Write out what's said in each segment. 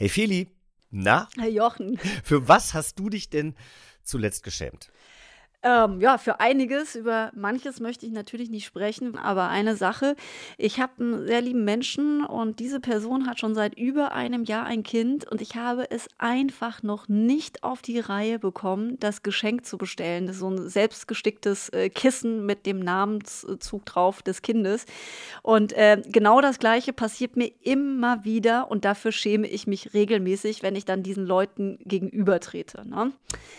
Hey Feli, na? Herr Jochen. Für was hast du dich denn zuletzt geschämt? Ähm, ja, für einiges. Über manches möchte ich natürlich nicht sprechen, aber eine Sache. Ich habe einen sehr lieben Menschen und diese Person hat schon seit über einem Jahr ein Kind und ich habe es einfach noch nicht auf die Reihe bekommen, das Geschenk zu bestellen. Das ist so ein selbstgesticktes äh, Kissen mit dem Namenszug drauf des Kindes. Und äh, genau das Gleiche passiert mir immer wieder und dafür schäme ich mich regelmäßig, wenn ich dann diesen Leuten gegenübertrete. Ne?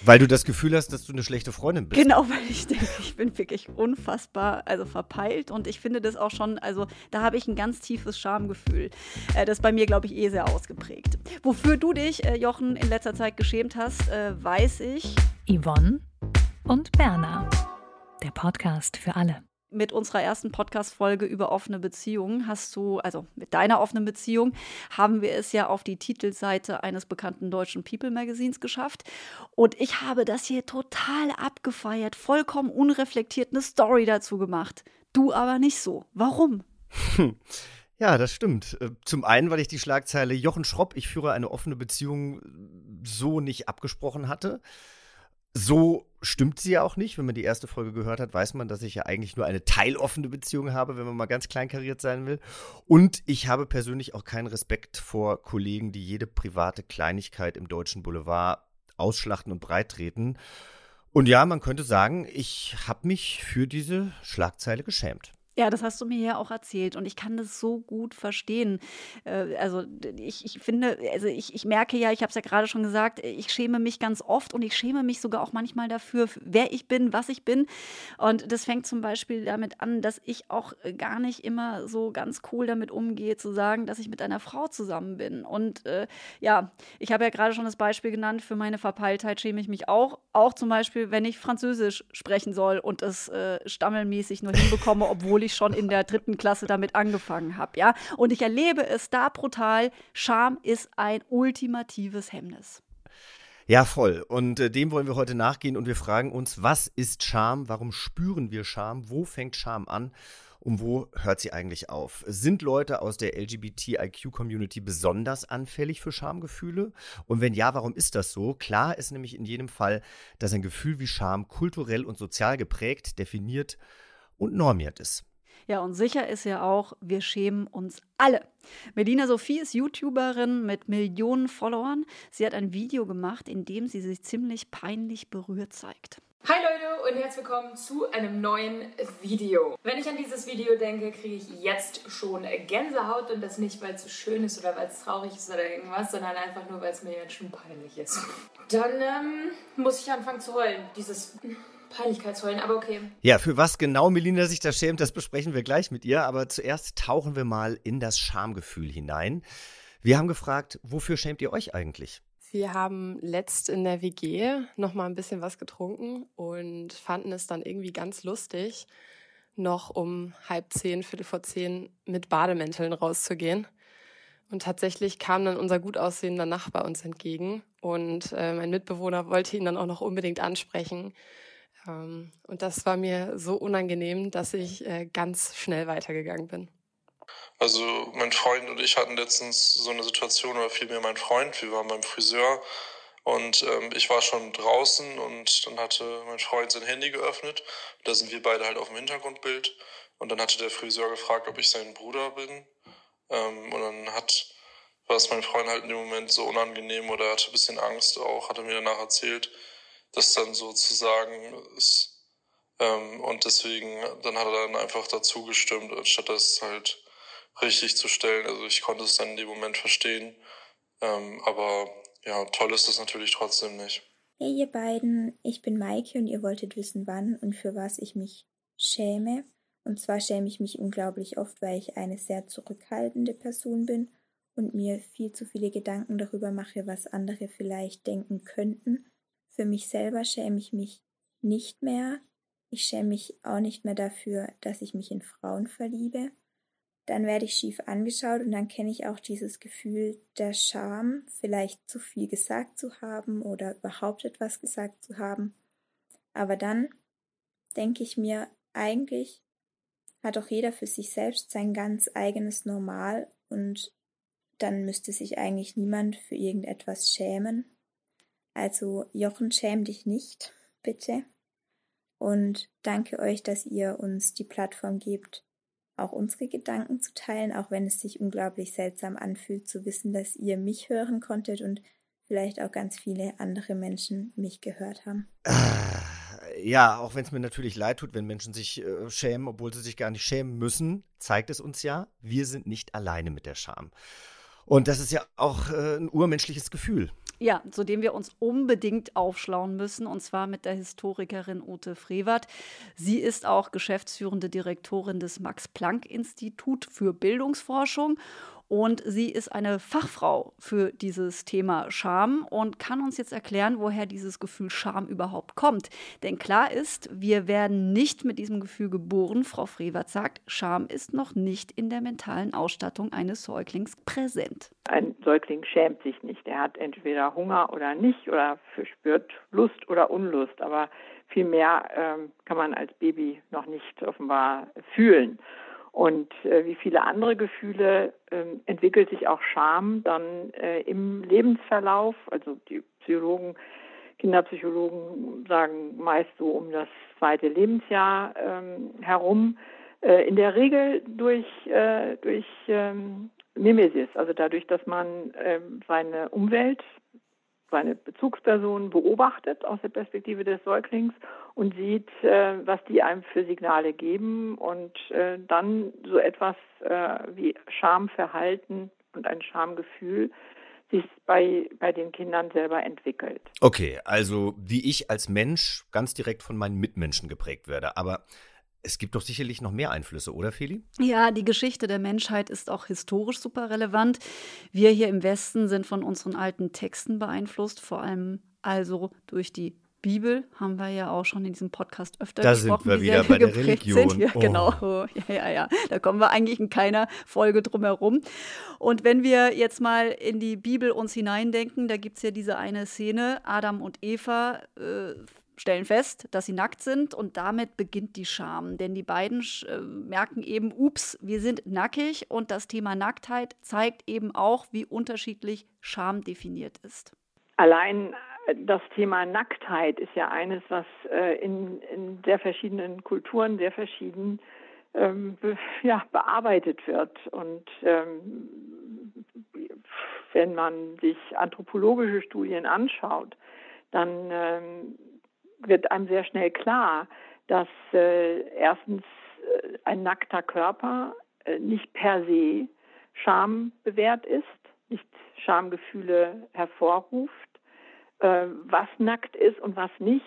Weil du das Gefühl hast, dass du eine schlechte Freundin bist. Genau, weil ich denke, ich bin wirklich unfassbar, also verpeilt und ich finde das auch schon, also da habe ich ein ganz tiefes Schamgefühl. Äh, das ist bei mir, glaube ich, eh sehr ausgeprägt. Wofür du dich, äh, Jochen, in letzter Zeit geschämt hast, äh, weiß ich. Yvonne und Berna. Der Podcast für alle mit unserer ersten Podcast-Folge über offene Beziehungen hast du, also mit deiner offenen Beziehung, haben wir es ja auf die Titelseite eines bekannten deutschen People-Magazins geschafft. Und ich habe das hier total abgefeiert, vollkommen unreflektiert eine Story dazu gemacht. Du aber nicht so. Warum? Ja, das stimmt. Äh, zum einen, weil ich die Schlagzeile Jochen Schropp, ich führe eine offene Beziehung so nicht abgesprochen hatte. So stimmt sie ja auch nicht. Wenn man die erste Folge gehört hat, weiß man, dass ich ja eigentlich nur eine teiloffene Beziehung habe, wenn man mal ganz kleinkariert sein will. Und ich habe persönlich auch keinen Respekt vor Kollegen, die jede private Kleinigkeit im deutschen Boulevard ausschlachten und breittreten. Und ja, man könnte sagen, ich habe mich für diese Schlagzeile geschämt. Ja, das hast du mir ja auch erzählt und ich kann das so gut verstehen. Äh, also ich, ich finde, also ich, ich merke ja, ich habe es ja gerade schon gesagt, ich schäme mich ganz oft und ich schäme mich sogar auch manchmal dafür, wer ich bin, was ich bin. Und das fängt zum Beispiel damit an, dass ich auch gar nicht immer so ganz cool damit umgehe, zu sagen, dass ich mit einer Frau zusammen bin. Und äh, ja, ich habe ja gerade schon das Beispiel genannt, für meine Verpeiltheit schäme ich mich auch. Auch zum Beispiel, wenn ich Französisch sprechen soll und es äh, stammelmäßig nur hinbekomme, obwohl obwohl ich schon in der dritten Klasse damit angefangen habe, ja. Und ich erlebe es da brutal. Scham ist ein ultimatives Hemmnis. Ja, voll. Und äh, dem wollen wir heute nachgehen und wir fragen uns, was ist Scham? Warum spüren wir Scham? Wo fängt Scham an? Und wo hört sie eigentlich auf? Sind Leute aus der LGBTIQ-Community besonders anfällig für Schamgefühle? Und wenn ja, warum ist das so? Klar ist nämlich in jedem Fall, dass ein Gefühl wie Scham kulturell und sozial geprägt, definiert und normiert ist. Ja, und sicher ist ja auch, wir schämen uns alle. Melina Sophie ist YouTuberin mit Millionen Followern. Sie hat ein Video gemacht, in dem sie sich ziemlich peinlich berührt zeigt. Hi Leute und herzlich willkommen zu einem neuen Video. Wenn ich an dieses Video denke, kriege ich jetzt schon Gänsehaut und das nicht, weil es so schön ist oder weil es traurig ist oder irgendwas, sondern einfach nur, weil es mir jetzt schon peinlich ist. Dann ähm, muss ich anfangen zu heulen. Dieses Peinlichkeitsheulen, aber okay. Ja, für was genau Melina sich da schämt, das besprechen wir gleich mit ihr. Aber zuerst tauchen wir mal in das Schamgefühl hinein. Wir haben gefragt, wofür schämt ihr euch eigentlich? Wir haben letzt in der WG noch mal ein bisschen was getrunken und fanden es dann irgendwie ganz lustig, noch um halb zehn, viertel vor zehn mit Bademänteln rauszugehen. Und tatsächlich kam dann unser gut aussehender Nachbar uns entgegen und äh, mein Mitbewohner wollte ihn dann auch noch unbedingt ansprechen. Ähm, und das war mir so unangenehm, dass ich äh, ganz schnell weitergegangen bin. Also mein Freund und ich hatten letztens so eine Situation, oder vielmehr mein Freund, wir waren beim Friseur und ähm, ich war schon draußen und dann hatte mein Freund sein Handy geöffnet. Da sind wir beide halt auf dem Hintergrundbild und dann hatte der Friseur gefragt, ob ich sein Bruder bin. Ähm, und dann hat war es mein Freund halt in dem Moment so unangenehm oder er hatte ein bisschen Angst auch, hat er mir danach erzählt das dann sozusagen ist. Ähm, und deswegen, dann hat er dann einfach dazu gestimmt, anstatt das halt richtig zu stellen. Also ich konnte es dann in dem Moment verstehen. Ähm, aber ja, toll ist es natürlich trotzdem nicht. Hey ihr beiden, ich bin Maike und ihr wolltet wissen, wann und für was ich mich schäme. Und zwar schäme ich mich unglaublich oft, weil ich eine sehr zurückhaltende Person bin und mir viel zu viele Gedanken darüber mache, was andere vielleicht denken könnten. Für mich selber schäme ich mich nicht mehr. Ich schäme mich auch nicht mehr dafür, dass ich mich in Frauen verliebe. Dann werde ich schief angeschaut und dann kenne ich auch dieses Gefühl der Scham, vielleicht zu viel gesagt zu haben oder überhaupt etwas gesagt zu haben. Aber dann denke ich mir, eigentlich hat auch jeder für sich selbst sein ganz eigenes Normal und dann müsste sich eigentlich niemand für irgendetwas schämen. Also Jochen, schäm dich nicht, bitte. Und danke euch, dass ihr uns die Plattform gebt, auch unsere Gedanken zu teilen, auch wenn es sich unglaublich seltsam anfühlt zu wissen, dass ihr mich hören konntet und vielleicht auch ganz viele andere Menschen mich gehört haben. Ah, ja, auch wenn es mir natürlich leid tut, wenn Menschen sich äh, schämen, obwohl sie sich gar nicht schämen müssen, zeigt es uns ja, wir sind nicht alleine mit der Scham. Und das ist ja auch äh, ein urmenschliches Gefühl. Ja, zu dem wir uns unbedingt aufschlauen müssen, und zwar mit der Historikerin Ute Frevert. Sie ist auch geschäftsführende Direktorin des Max-Planck-Institut für Bildungsforschung und sie ist eine Fachfrau für dieses Thema Scham und kann uns jetzt erklären, woher dieses Gefühl Scham überhaupt kommt. Denn klar ist, wir werden nicht mit diesem Gefühl geboren. Frau Frevert sagt, Scham ist noch nicht in der mentalen Ausstattung eines Säuglings präsent. Ein Säugling schämt sich nicht. Er hat entweder Hunger oder nicht oder verspürt Lust oder Unlust. Aber viel mehr ähm, kann man als Baby noch nicht offenbar fühlen. Und äh, wie viele andere Gefühle äh, entwickelt sich auch Scham dann äh, im Lebensverlauf. Also die Psychologen, Kinderpsychologen sagen meist so um das zweite Lebensjahr ähm, herum. Äh, in der Regel durch, äh, durch ähm, Mimesis, also dadurch, dass man ähm, seine Umwelt seine Bezugsperson beobachtet aus der Perspektive des Säuglings und sieht, äh, was die einem für Signale geben und äh, dann so etwas äh, wie Schamverhalten und ein Schamgefühl sich bei, bei den Kindern selber entwickelt. Okay, also wie ich als Mensch ganz direkt von meinen Mitmenschen geprägt werde. Aber es gibt doch sicherlich noch mehr Einflüsse, oder Feli? Ja, die Geschichte der Menschheit ist auch historisch super relevant. Wir hier im Westen sind von unseren alten Texten beeinflusst, vor allem also durch die Bibel haben wir ja auch schon in diesem Podcast öfter da gesprochen. Da sind wir wieder bei der Religion. Sind. Ja, genau. Oh. Ja, ja, ja. Da kommen wir eigentlich in keiner Folge drum herum. Und wenn wir jetzt mal in die Bibel uns hineindenken, da gibt es ja diese eine Szene, Adam und Eva äh, stellen fest, dass sie nackt sind und damit beginnt die Scham. Denn die beiden äh, merken eben, ups, wir sind nackig und das Thema Nacktheit zeigt eben auch, wie unterschiedlich Scham definiert ist. Allein äh, das Thema Nacktheit ist ja eines, was äh, in, in sehr verschiedenen Kulturen sehr verschieden ähm, be ja, bearbeitet wird. Und ähm, wenn man sich anthropologische Studien anschaut, dann ähm, wird einem sehr schnell klar, dass äh, erstens äh, ein nackter Körper äh, nicht per se Scham bewährt ist, nicht Schamgefühle hervorruft. Äh, was nackt ist und was nicht,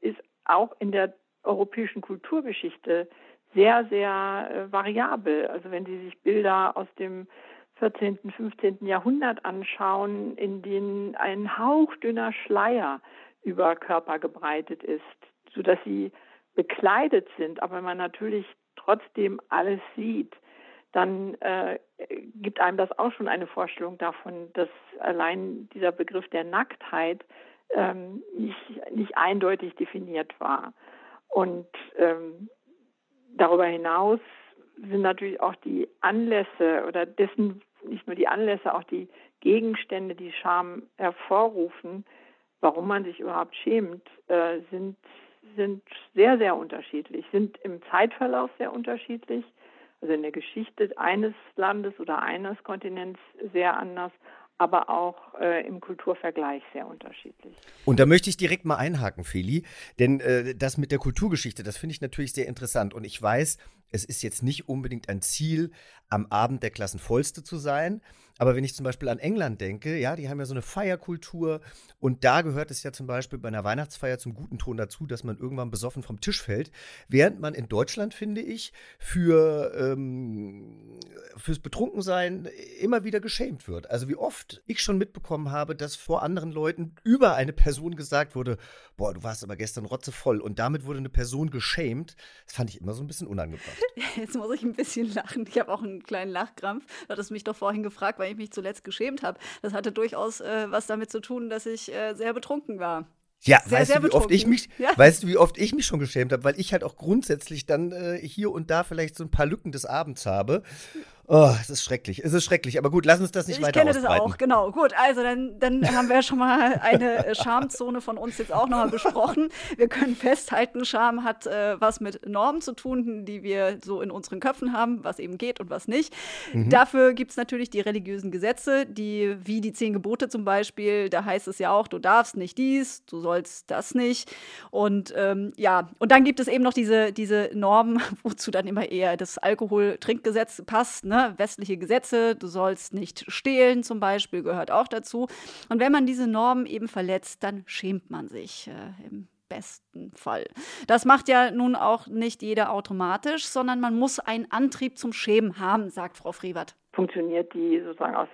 ist auch in der europäischen Kulturgeschichte sehr, sehr variabel. Also wenn Sie sich Bilder aus dem 14., 15. Jahrhundert anschauen, in denen ein hauchdünner Schleier über Körper gebreitet ist, sodass sie bekleidet sind, aber man natürlich trotzdem alles sieht, dann äh, gibt einem das auch schon eine Vorstellung davon, dass allein dieser Begriff der Nacktheit ähm, nicht, nicht eindeutig definiert war. Und ähm, darüber hinaus sind natürlich auch die Anlässe oder dessen, nicht nur die Anlässe, auch die Gegenstände, die Scham hervorrufen, warum man sich überhaupt schämt, äh, sind, sind sehr, sehr unterschiedlich, sind im Zeitverlauf sehr unterschiedlich. Also in der Geschichte eines Landes oder eines Kontinents sehr anders, aber auch äh, im Kulturvergleich sehr unterschiedlich. Und da möchte ich direkt mal einhaken, Feli, denn äh, das mit der Kulturgeschichte, das finde ich natürlich sehr interessant. Und ich weiß, Es ist jetzt nicht unbedingt ein Ziel, am Abend der Klassenvollste zu sein. Aber wenn ich zum Beispiel an England denke, ja, die haben ja so eine Feierkultur und da gehört es ja zum Beispiel bei einer Weihnachtsfeier zum guten Ton dazu, dass man irgendwann besoffen vom Tisch fällt. Während man in Deutschland, finde ich, für, ähm, fürs Betrunkensein immer wieder geschämt wird. Also wie oft ich schon mitbekommen habe, dass vor anderen Leuten über eine Person gesagt wurde, boah, du warst aber gestern rotzevoll und damit wurde eine Person geschämt. Das fand ich immer so ein bisschen unangebracht. Jetzt muss ich ein bisschen lachen. Ich habe auch einen kleinen Lachkrampf. Du hattest mich doch vorhin gefragt, weil ich mich zuletzt geschämt habe. Das hatte durchaus äh, was damit zu tun, dass ich äh, sehr betrunken war. Ja, sehr, weißt, sehr du, wie oft ich mich, ja. weißt du, wie oft ich mich schon geschämt habe, weil ich halt auch grundsätzlich dann äh, hier und da vielleicht so ein paar Lücken des Abends habe. Oh, es ist schrecklich. Es ist schrecklich. Aber gut, lass uns das nicht ich weiter Ich kenne das auch, genau. Gut, also dann, dann haben wir schon mal eine äh, Schamzone von uns jetzt auch noch mal besprochen. Wir können festhalten, Scham hat äh, was mit Normen zu tun, die wir so in unseren Köpfen haben, was eben geht und was nicht. Mhm. Dafür gibt es natürlich die religiösen Gesetze, die, wie die zehn Gebote zum Beispiel, da heißt es ja auch, du darfst nicht dies, du sollst das nicht. Und ähm, ja, und dann gibt es eben noch diese, diese Normen, wozu dann immer eher das Alkohol-Trinkgesetz passt, ne? Westliche Gesetze, du sollst nicht stehlen zum Beispiel, gehört auch dazu. Und wenn man diese Normen eben verletzt, dann schämt man sich äh, im besten Fall. Das macht ja nun auch nicht jeder automatisch, sondern man muss einen Antrieb zum Schämen haben, sagt Frau Frevert. Funktioniert die sozusagen aus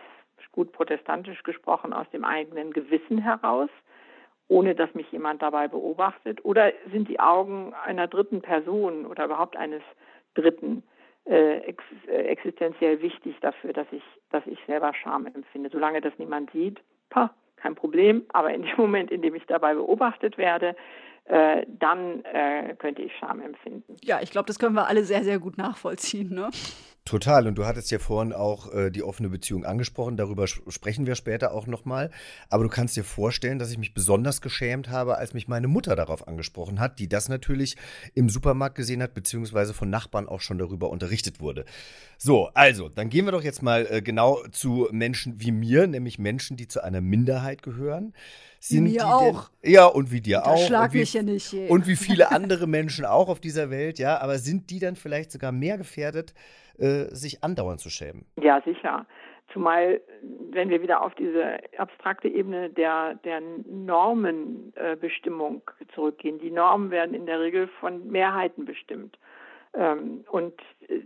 gut protestantisch gesprochen aus dem eigenen Gewissen heraus, ohne dass mich jemand dabei beobachtet? Oder sind die Augen einer dritten Person oder überhaupt eines Dritten äh, ex äh, existenziell wichtig dafür, dass ich, dass ich selber Scham empfinde. Solange das niemand sieht, pah, kein Problem. Aber in dem Moment, in dem ich dabei beobachtet werde, äh, dann äh, könnte ich Scham empfinden. Ja, ich glaube, das können wir alle sehr, sehr gut nachvollziehen. Ne? Total. Und du hattest ja vorhin auch äh, die offene Beziehung angesprochen. Darüber sprechen wir später auch nochmal. Aber du kannst dir vorstellen, dass ich mich besonders geschämt habe, als mich meine Mutter darauf angesprochen hat, die das natürlich im Supermarkt gesehen hat, beziehungsweise von Nachbarn auch schon darüber unterrichtet wurde. So, also, dann gehen wir doch jetzt mal äh, genau zu Menschen wie mir, nämlich Menschen, die zu einer Minderheit gehören. Sind mir auch. Denn, ja, und wie dir auch. Schlag und wie, mich ja nicht. Ey. Und wie viele andere Menschen auch auf dieser Welt, ja. Aber sind die dann vielleicht sogar mehr gefährdet? äh, sich andauernd zu schämen. Ja, sicher. Zumal, wenn wir wieder auf diese abstrakte Ebene der, der Normenbestimmung äh, zurückgehen. Die Normen werden in der Regel von Mehrheiten bestimmt. Ähm, und äh,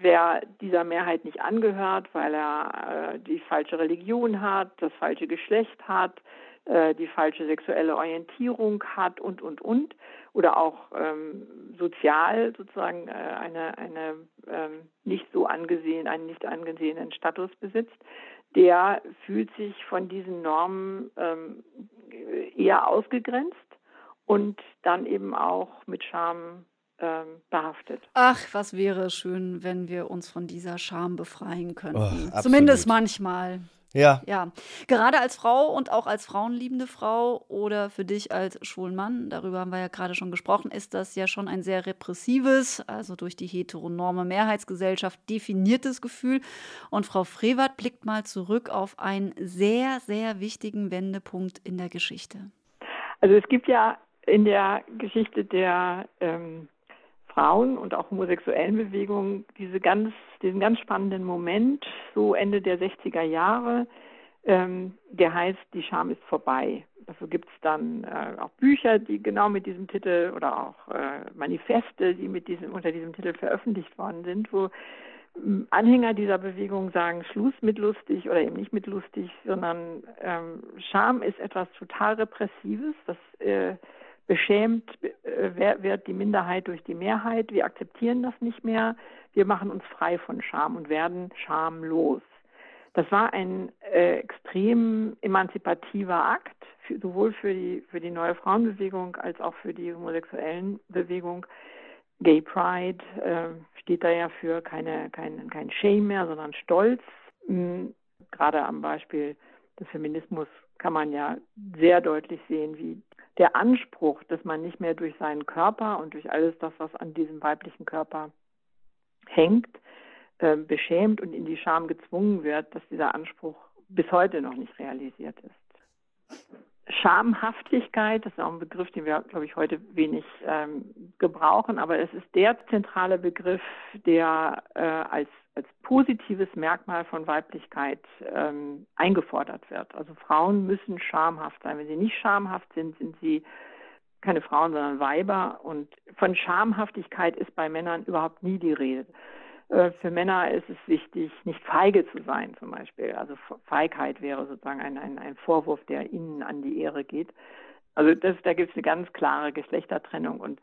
wer dieser Mehrheit nicht angehört, weil er äh, die falsche Religion hat, das falsche Geschlecht hat, äh, die falsche sexuelle Orientierung hat und, und, und, oder auch ähm, sozial sozusagen äh, eine, eine ähm, nicht so angesehen, einen nicht angesehenen Status besitzt, der fühlt sich von diesen Normen ähm, eher ausgegrenzt und dann eben auch mit Scham ähm, behaftet. Ach, was wäre schön, wenn wir uns von dieser Scham befreien könnten. Oh, Zumindest manchmal. Ja. Ja. Gerade als Frau und auch als frauenliebende Frau oder für dich als schwulen Mann, darüber haben wir ja gerade schon gesprochen, ist das ja schon ein sehr repressives, also durch die heteronorme Mehrheitsgesellschaft definiertes Gefühl. Und Frau Frevert blickt mal zurück auf einen sehr, sehr wichtigen Wendepunkt in der Geschichte. Also es gibt ja in der Geschichte der ähm, Frauen und auch homosexuellen Bewegungen diese ganz, diesen ganz spannenden Moment, so Ende der 60er Jahre, ähm, der heißt, die Scham ist vorbei. Dafür gibt es dann äh, auch Bücher, die genau mit diesem Titel oder auch äh, Manifeste, die mit diesem, unter diesem Titel veröffentlicht worden sind, wo ähm, Anhänger dieser Bewegung sagen, Schluss mit lustig oder eben nicht mit lustig, sondern ähm, Scham ist etwas total Repressives, das äh, beschämt äh, wird die Minderheit durch die Mehrheit. Wir akzeptieren das nicht mehr. Wir machen uns frei von Scham und werden schamlos. Das war ein äh, extrem emanzipativer Akt, für, sowohl für die, für die neue Frauenbewegung als auch für die homosexuellen Bewegung. Gay Pride äh, steht da ja für keine, kein, kein Shame mehr, sondern Stolz. Mhm. Gerade am Beispiel des Feminismus kann man ja sehr deutlich sehen, wie der Anspruch, dass man nicht mehr durch seinen Körper und durch alles das, was an diesem weiblichen Körper hängt, äh, beschämt und in die Scham gezwungen wird, dass dieser Anspruch bis heute noch nicht realisiert ist. Schamhaftigkeit, das ist auch ein Begriff, den wir, glaube ich, heute wenig ähm, gebrauchen, aber es ist der zentrale Begriff, der äh, als, als positives Merkmal von Weiblichkeit ähm, eingefordert wird. Also Frauen müssen schamhaft sein. Wenn sie nicht schamhaft sind, sind sie keine Frauen, sondern Weiber. Und von Schamhaftigkeit ist bei Männern überhaupt nie die Rede. Äh, für Männer ist es wichtig, nicht feige zu sein, zum Beispiel. Also Feigheit wäre sozusagen ein, ein, ein Vorwurf, der ihnen an die Ehre geht. Also das, da gibt es eine ganz klare Geschlechtertrennung und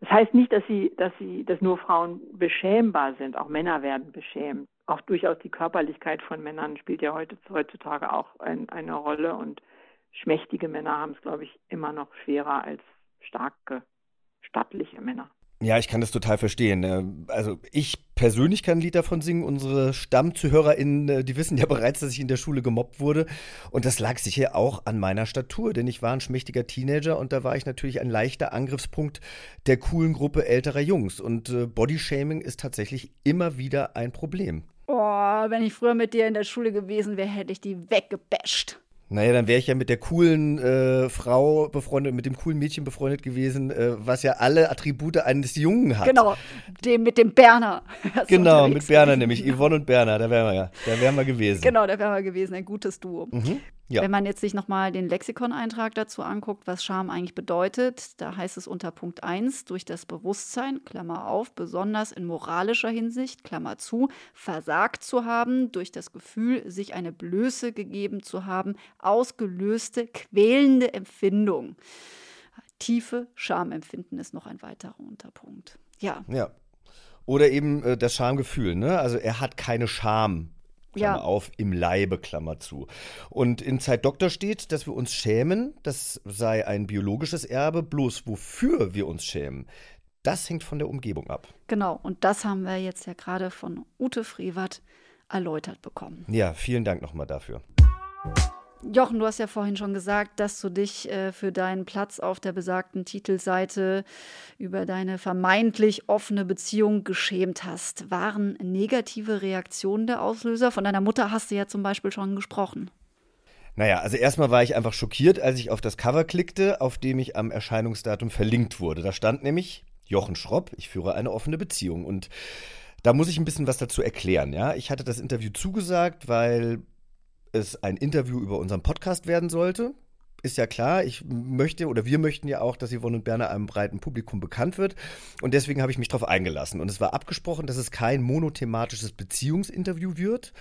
das heißt nicht, dass sie, dass sie, dass nur Frauen beschämbar sind. Auch Männer werden beschämt. Auch durchaus die Körperlichkeit von Männern spielt ja heute, heutzutage auch ein, eine Rolle und schmächtige Männer haben es, glaube ich, immer noch schwerer als starke, stattliche Männer. Ja, ich kann das total verstehen. Ne? Also ich persönlich kann ein Lied davon singen. Unsere StammzuhörerInnen, äh, die wissen ja bereits, dass ich in der Schule gemobbt wurde. Und das lag sicher auch an meiner Statur, denn ich war ein schmächtiger Teenager und da war ich natürlich ein leichter Angriffspunkt der coolen Gruppe älterer Jungs. Und äh, Bodyshaming ist tatsächlich immer wieder ein Problem. Oh, wenn ich früher mit dir in der Schule gewesen wäre, hätte ich die weggebasht. Naja, dann wäre ich ja mit der coolen äh, Frau befreundet, mit dem coolen Mädchen befreundet gewesen, äh, was ja alle Attribute eines Jungen hat. Genau, dem, mit dem Berner. Genau, mit Berner nämlich, Yvonne und Berner, da wären wir ja, da wären wir gewesen. Genau, da wären wir gewesen, ein gutes Duo. Mhm. Ja. Wenn man jetzt sich nochmal den Lexikon-Eintrag dazu anguckt, was Scham eigentlich bedeutet, da heißt es unter Punkt 1, durch das Bewusstsein, Klammer auf, besonders in moralischer Hinsicht, Klammer zu, versagt zu haben, durch das Gefühl, sich eine Blöße gegeben zu haben, ausgelöste, quälende Empfindung. Tiefe Schamempfinden ist noch ein weiterer Unterpunkt. Ja. Ja. Oder eben äh, das Schamgefühl, ne? Also er hat keine Scham Klammer ja. auf, im Leibe, Klammer zu. Und in Zeit Doktor steht, dass wir uns schämen, das sei ein biologisches Erbe, bloß wofür wir uns schämen, das hängt von der Umgebung ab. Genau, und das haben wir jetzt ja gerade von Ute Frevert erläutert bekommen. Ja, vielen Dank nochmal dafür. Jochen, du hast ja vorhin schon gesagt, dass du dich äh, für deinen Platz auf der besagten Titelseite über deine vermeintlich offene Beziehung geschämt hast. Waren negative Reaktionen der Auslöser? Von deiner Mutter hast du ja zum Beispiel schon gesprochen. Naja, also erstmal war ich einfach schockiert, als ich auf das Cover klickte, auf dem ich am Erscheinungsdatum verlinkt wurde. Da stand nämlich Jochen Schropp, ich führe eine offene Beziehung. Und da muss ich ein bisschen was dazu erklären, ja. Ich hatte das Interview zugesagt, weil es ein Interview über unseren Podcast werden sollte. Ist ja klar, ich möchte oder wir möchten ja auch, dass Yvonne und Berner einem breiten Publikum bekannt wird. Und deswegen habe ich mich darauf eingelassen. Und es war abgesprochen, dass es kein monothematisches Beziehungsinterview wird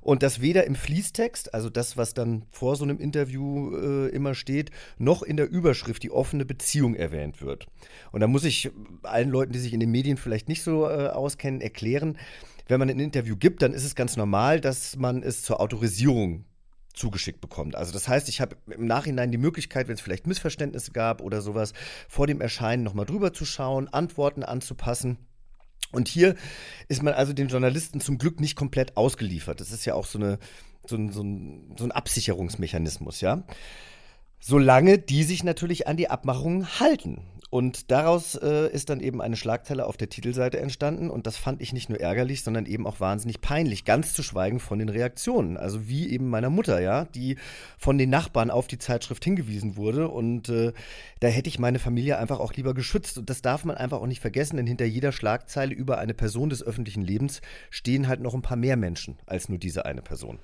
und dass weder im Fließtext, also das, was dann vor so einem Interview äh, immer steht, noch in der Überschrift die offene Beziehung erwähnt wird. Und da muss ich allen Leuten, die sich in den Medien vielleicht nicht so äh, auskennen, erklären, wenn man ein Interview gibt, dann ist es ganz normal, dass man es zur Autorisierung zugeschickt bekommt. Also das heißt, ich habe im Nachhinein die Möglichkeit, wenn es vielleicht Missverständnisse gab oder sowas, vor dem Erscheinen nochmal drüber zu schauen, Antworten anzupassen. Und hier ist man also den Journalisten zum Glück nicht komplett ausgeliefert. Das ist ja auch so, eine, so, ein, so, ein, so ein Absicherungsmechanismus, ja. Solange die sich natürlich an die Abmachungen halten. Und daraus äh, ist dann eben eine Schlagzeile auf der Titelseite entstanden und das fand ich nicht nur ärgerlich, sondern eben auch wahnsinnig peinlich, ganz zu schweigen von den Reaktionen. Also wie eben meiner Mutter, ja, die von den Nachbarn auf die Zeitschrift hingewiesen wurde und äh, da hätte ich meine Familie einfach auch lieber geschützt und das darf man einfach auch nicht vergessen, denn hinter jeder Schlagzeile über eine Person des öffentlichen Lebens stehen halt noch ein paar mehr Menschen als nur diese eine Person.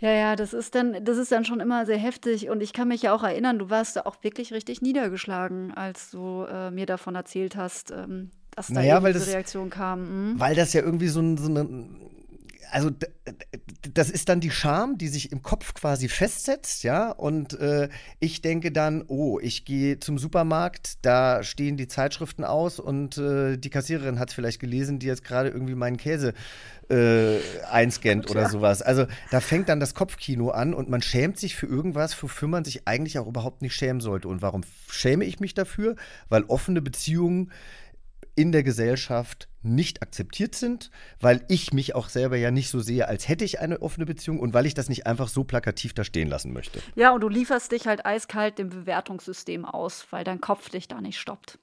Ja, ja, das ist dann, das ist dann schon immer sehr heftig. Und ich kann mich ja auch erinnern, du warst da auch wirklich richtig niedergeschlagen, als du äh, mir davon erzählt hast, ähm, dass da naja, diese das, Reaktion kam. Mhm. Weil das ja irgendwie so, ein, so eine also das ist dann die Scham, die sich im Kopf quasi festsetzt, ja. Und äh, ich denke dann, oh, ich gehe zum Supermarkt, da stehen die Zeitschriften aus und äh, die Kassiererin hat es vielleicht gelesen, die jetzt gerade irgendwie meinen Käse äh, einscannt oder ja. sowas. Also da fängt dann das Kopfkino an und man schämt sich für irgendwas, wofür man sich eigentlich auch überhaupt nicht schämen sollte. Und warum schäme ich mich dafür? Weil offene Beziehungen in der Gesellschaft nicht akzeptiert sind, weil ich mich auch selber ja nicht so sehe, als hätte ich eine offene Beziehung und weil ich das nicht einfach so plakativ da stehen lassen möchte. Ja, und du lieferst dich halt eiskalt dem Bewertungssystem aus, weil dein Kopf dich da nicht stoppt.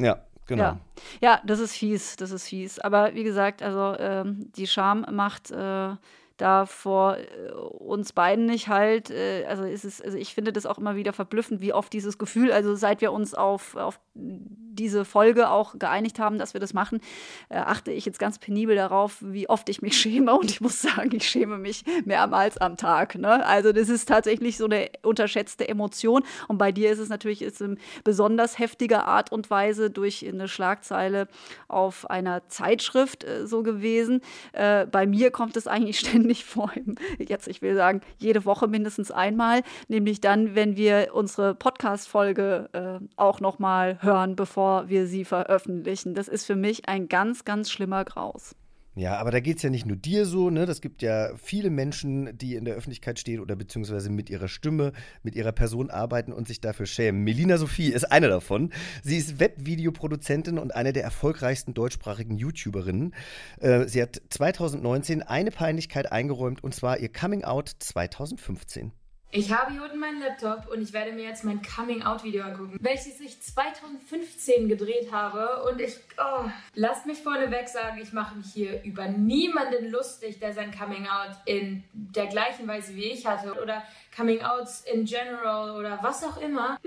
Ja, genau. Ja, ja das ist fies, das ist fies. Aber wie gesagt, also ähm, die Scham macht äh, da vor äh, uns beiden nicht halt, äh, also ist es, also ich finde das auch immer wieder verblüffend, wie oft dieses Gefühl, also seit wir uns auf, auf diese Folge auch geeinigt haben, dass wir das machen, äh, achte ich jetzt ganz penibel darauf, wie oft ich mich schäme. Und ich muss sagen, ich schäme mich mehrmals am Tag. Ne? Also das ist tatsächlich so eine unterschätzte Emotion. Und bei dir ist es natürlich ist in besonders heftiger Art und Weise durch eine Schlagzeile auf einer Zeitschrift so gewesen. Bei mir kommt es eigentlich ständig vor. Jetzt, ich will sagen, jede Woche mindestens einmal. Nämlich dann, wenn wir unsere Podcast-Folge äh, auch nochmal hören, bevor wir sie veröffentlichen. Das ist für mich ein ganz, ganz schlimmer Graus. Ja, aber da geht es ja nicht nur dir so, ne? Das gibt ja viele Menschen, die in der Öffentlichkeit stehen oder beziehungsweise mit ihrer Stimme, mit ihrer Person arbeiten und sich dafür schämen. Melina Sophie ist eine davon. Sie ist Webvideoproduzentin und eine der erfolgreichsten deutschsprachigen YouTuberinnen. Äh, sie hat 2019 eine Peinlichkeit eingeräumt und zwar ihr Coming Out 2015. Ich habe hier unten meinen Laptop und ich werde mir jetzt mein Coming-out-Video angucken, welches ich 2015 gedreht habe. Und ich, oh, lasst mich vorneweg sagen, ich mache mich hier über niemanden lustig, der sein Coming-out in der gleichen Weise wie ich hatte oder Coming-outs in general oder was auch immer.